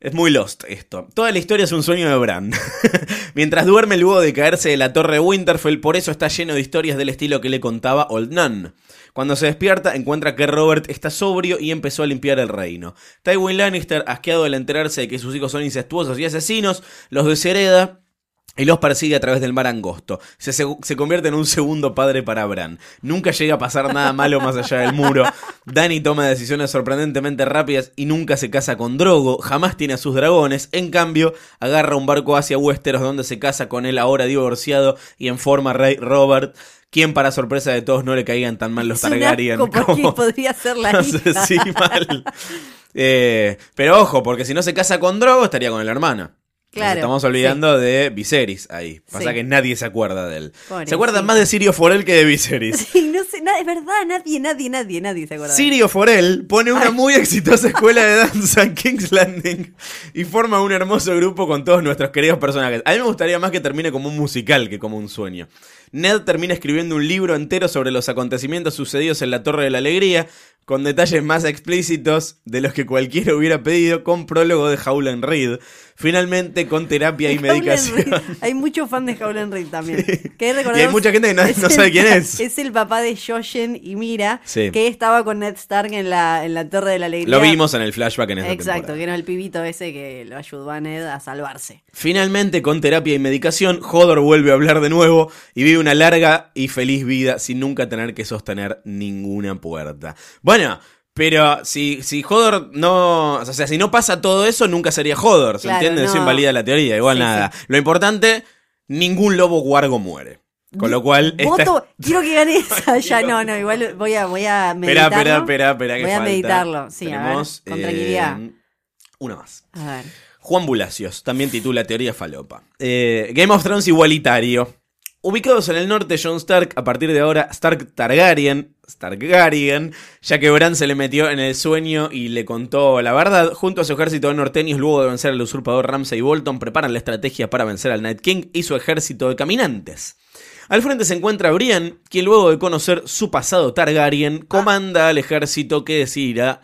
Es muy lost esto. Toda la historia es un sueño de Bran. Mientras duerme luego de caerse de la torre de Winterfell, por eso está lleno de historias del estilo que le contaba Old Nun. Cuando se despierta, encuentra que Robert está sobrio y empezó a limpiar el reino. Tywin Lannister, asqueado al enterarse de que sus hijos son incestuosos y asesinos, los deshereda y los persigue a través del mar angosto. Se, se, convierte en un segundo padre para Bran. Nunca llega a pasar nada malo más allá del muro. Dany toma decisiones sorprendentemente rápidas y nunca se casa con Drogo. Jamás tiene a sus dragones. En cambio, agarra un barco hacia Westeros donde se casa con el ahora divorciado y en forma rey Robert. Quien para sorpresa de todos no le caigan tan mal los Es un Targaryen asco porque como- podría ser la hija. sí, mal. Eh, pero ojo, porque si no se casa con Drogo, estaría con el hermano. Nos Claro, estamos olvidando de Viserys ahí. Pasa Sí. que nadie se acuerda de él. Se acuerdan más de Sirio Forel que de Viserys. Sí, no sé, es verdad, nadie, nadie, nadie, nadie se acuerda. de él. Sirio Forel pone una muy exitosa escuela de danza en King's Landing y forma un hermoso grupo con todos nuestros queridos personajes. A mí me gustaría más que termine como un musical que como un sueño. Ned termina escribiendo un libro entero sobre los acontecimientos sucedidos en la Torre de la Alegría, con detalles más explícitos de los que cualquiera hubiera pedido, con prólogo de Howland Reed. Finalmente, con terapia y medicación. Reed. Hay muchos fans de Howland Reed también. Que Y hay mucha gente que no- no el sabe quién es. Es el papá de Joshen y Mira, Sí. que estaba con Ned Stark en la, en la Torre de la Alegría. Lo vimos en el flashback en esta Exacto, temporada. que era el pibito ese que lo ayudó a Ned a salvarse. Finalmente, con terapia y medicación, Hodor vuelve a hablar de nuevo y vive una larga y feliz vida sin nunca tener que sostener ninguna puerta. Bueno, pero si, si Hodor no. O sea, si no pasa todo eso, nunca sería Hodor. ¿Se Claro, entiende? Eso no. invalida la teoría. Igual Sí, nada. Lo importante, ningún lobo guargo muere. Con lo cual. esta- Voto, quiero que gane esa. ya no, no, igual voy a, voy a Espera, meditarlo. espera, espera, espera. Voy a falta. meditarlo, sí, a ver, Tenemos, con eh, tranquilidad. una más. A ver. Juan Bulacios también titula Teoría Falopa. Eh, Game of Thrones igualitario. Ubicados en el norte, Jon Stark, a partir de ahora Stark Targaryen, Stargaryen, ya que Bran se le metió en el sueño y le contó la verdad, junto a su ejército de norteños, luego de vencer al usurpador Ramsay Bolton, preparan la estrategia para vencer al Night King y su ejército de caminantes. Al frente se encuentra Brienne, quien luego de conocer su pasado Targaryen, comanda al ejército que decidirá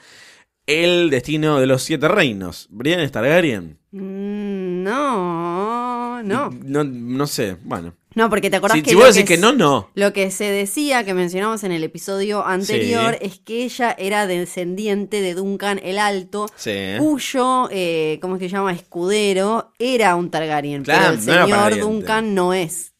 el destino de los siete reinos. ¿Brienne es Targaryen? Mm, no, no. No, no sé, bueno. No, porque te acordás Si, que. si lo vos decís que no, no. Lo que se decía, que mencionamos en el episodio anterior, es que ella era descendiente de Duncan el Alto, Sí. cuyo, eh, ¿cómo es que se llama? Escudero, era un Targaryen. Claro, pero el no señor. Duncan no es.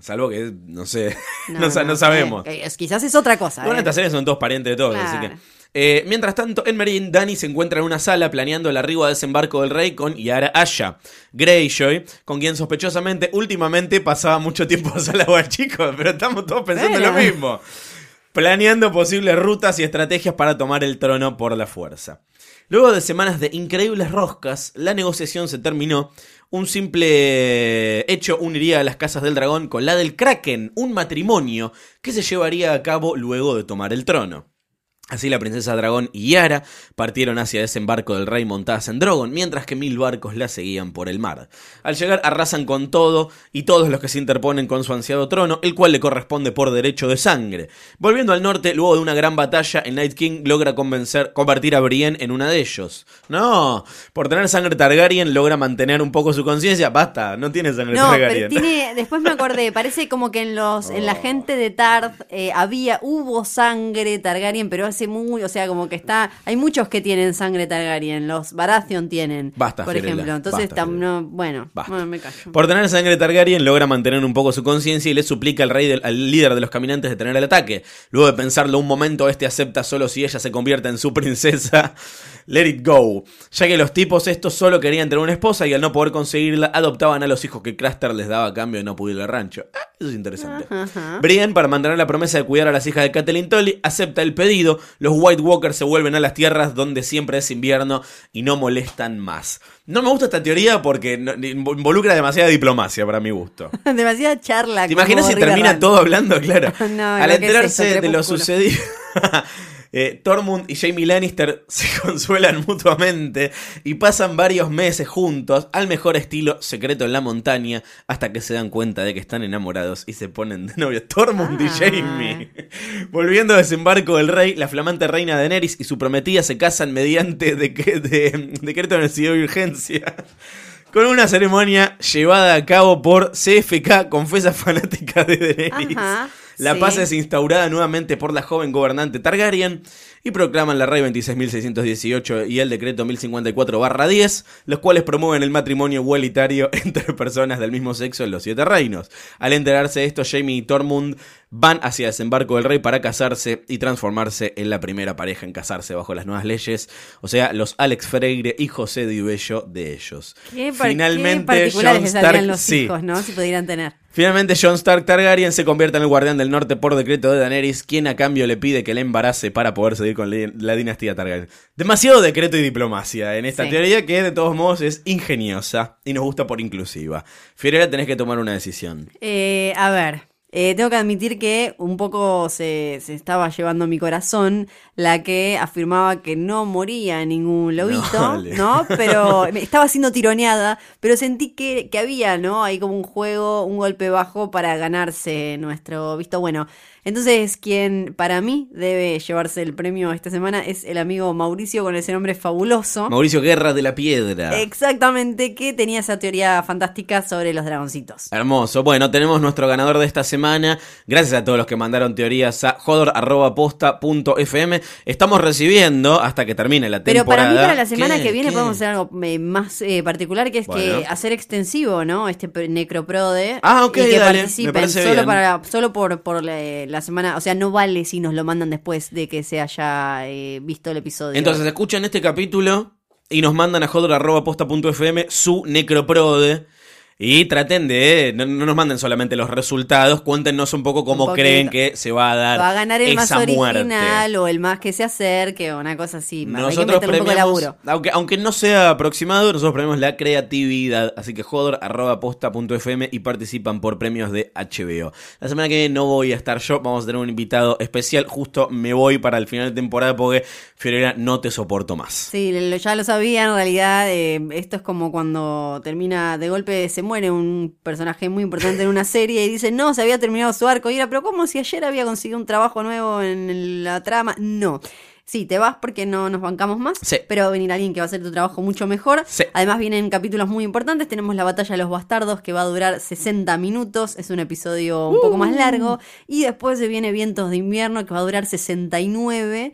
Salvo que, no sé, no, no sabemos. eh, quizás es otra cosa. Bueno, eh. estas series son todos parientes de todos, Claro. así que... Eh, mientras tanto, en Merin, Dani se encuentra en una sala planeando el arribo a desembarco del rey con Yara Asha, Greyjoy, con quien sospechosamente últimamente pasaba mucho tiempo al chico, pero estamos todos pensando lo mismo. planeando posibles rutas y estrategias para tomar el trono por la fuerza. Luego de semanas de increíbles roscas, la negociación se terminó. Un simple hecho uniría a las casas del dragón con la del Kraken, un matrimonio que se llevaría a cabo luego de tomar el trono. Así la princesa Dragón y Yara partieron hacia desembarco del rey montadas en Drogon, mientras que mil barcos la seguían por el mar. Al llegar arrasan con todo y todos los que se interponen con su ansiado trono, el cual le corresponde por derecho de sangre. Volviendo al norte, luego de una gran batalla, el Night King logra convencer, convertir a Brienne en una de ellos. No, por tener sangre Targaryen logra mantener un poco su conciencia. Basta, no tiene sangre No, Targaryen. pero tiene, después me acordé, parece como que en los, en la gente de Tarth eh, había, hubo sangre Targaryen, pero hace muy, o sea, como que está, hay muchos que tienen sangre Targaryen, los Baratheon tienen, Basta, por Fiorella, ejemplo, entonces basta, tam- Fiorella. no, bueno, me callo. Por tener sangre Targaryen logra mantener un poco su conciencia y le suplica al rey del, al líder de los caminantes de tener el ataque. Luego de pensarlo un momento, este acepta solo si ella se convierte en su princesa. Let it go. Ya que los tipos estos solo querían tener una esposa y al no poder conseguirla, adoptaban a los hijos que Craster les daba a cambio de no pudir el rancho. Ah, eso es interesante. Ajá. Brienne, para mantener la promesa de cuidar a las hijas de Catelyn Tully, acepta el pedido. Los White Walkers se vuelven a las tierras donde siempre es invierno y no molestan más. No me gusta esta teoría porque involucra demasiada diplomacia para mi gusto. Demasiada charla. ¿Te imaginas si termina todo hablando? Claro. No, Al es enterarse esto, de lo sucedido, eh, Tormund y Jamie Lannister se consuelan mutuamente y pasan varios meses juntos al mejor estilo secreto en la montaña hasta que se dan cuenta de que están enamorados y se ponen de novios. Tormund y Ah. Jamie. Volviendo a desembarco del rey, la flamante reina Daenerys y su prometida se casan mediante de- decreto de necesidad de urgencia. Con una ceremonia llevada a cabo por CFK, confesa fanática de Daenerys. Ajá, la sí. paz es instaurada nuevamente por la joven gobernante Targaryen y proclaman la Rey 26.618 y el decreto 1054-10, los cuales promueven el matrimonio igualitario entre personas del mismo sexo en los siete reinos. Al enterarse de esto, Jamie y Tormund van hacia desembarco del rey para casarse y transformarse en la primera pareja en casarse bajo las nuevas leyes, o sea, los Alex Freire y José Dibello de ellos. Qué, Finalmente, qué particulares Stark- los sí. hijos, ¿no? Si pudieran tener. Finalmente, Jon Stark Targaryen se convierte en el guardián del norte por decreto de Daenerys, quien a cambio le pide que le embarace para poder seguir con la, dinastía Targaryen. Demasiado decreto y diplomacia en esta Sí. teoría que de todos modos es ingeniosa y nos gusta por inclusiva. Fiorella, tenés que tomar una decisión. Eh, a ver, eh, tengo que admitir que un poco se, se estaba llevando mi corazón la que afirmaba que no moría ningún lobito, vale. ¿no? Pero estaba siendo tironeada, pero sentí que, que había, ¿no? Ahí como un juego, un golpe bajo para ganarse nuestro visto bueno. Entonces, quien para mí debe llevarse el premio esta semana es el amigo Mauricio con ese nombre fabuloso. Mauricio Guerra de la Piedra. Exactamente, que tenía esa teoría fantástica sobre los dragoncitos. Hermoso. Bueno, tenemos nuestro ganador de esta semana. Gracias a todos los que mandaron teorías a jodor.posta.fm. Estamos recibiendo hasta que termine la Pero temporada. para mí, para la semana ¿Qué? que viene, ¿Qué? podemos hacer algo eh, más eh, particular, que es Bueno. que hacer extensivo, ¿no? Este necroprode. Ah, ok, Y que dale, participen solo, bien. para, solo por, por la, la semana. O sea, no vale si nos lo mandan después de que se haya eh, visto el episodio. Entonces escuchan este capítulo y nos mandan a jodor.posta.fm su necroprode. Y traten de, no, no nos manden solamente los resultados, cuéntenos un poco cómo Un creen que se va a dar va a ganar el más esa original muerte. o el más que se acerque o una cosa así. Hay que Nosotros un poco de premiamos, laburo. aunque, aunque no sea aproximado, nosotros premiamos la creatividad. Así que jodor.posta.fm y participan por premios de HBO. La semana que viene no voy a estar yo, vamos a tener un invitado especial. Justo me voy para el final de temporada porque Fiorella no te soporto más. Sí, ya lo sabía, en realidad eh, esto es como cuando termina de golpe, se muere un personaje muy importante en una serie y dice, no, se había terminado su arco y era, pero ¿cómo si ayer había conseguido un trabajo nuevo en la trama? No. Sí, te vas porque no nos bancamos más, Sí. pero va a venir alguien que va a hacer tu trabajo mucho mejor. Sí. Además vienen capítulos muy importantes, tenemos la batalla de los bastardos que va a durar 60 minutos, es un episodio un poco más largo, y después se viene Vientos de invierno que va a durar 69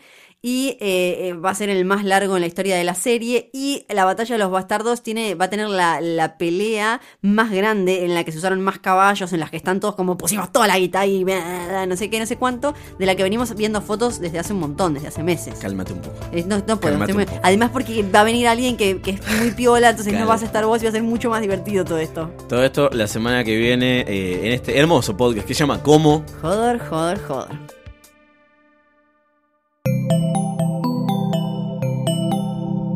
y eh, va a ser el más largo en la historia de la serie y la batalla de los bastardos tiene va a tener la, la pelea más grande en la que se usaron más caballos en las que están todos como pusimos toda la guita y no sé qué no sé cuánto de la que venimos viendo fotos desde hace un montón desde hace meses. Cálmate un poco. Eh, no, no puedo, estoy muy- además porque va a venir alguien que, que es muy piola entonces no vas a estar vos y va a ser mucho más divertido todo esto. Todo esto la semana que viene eh, en este hermoso podcast que se llama ¿Cómo? joder joder joder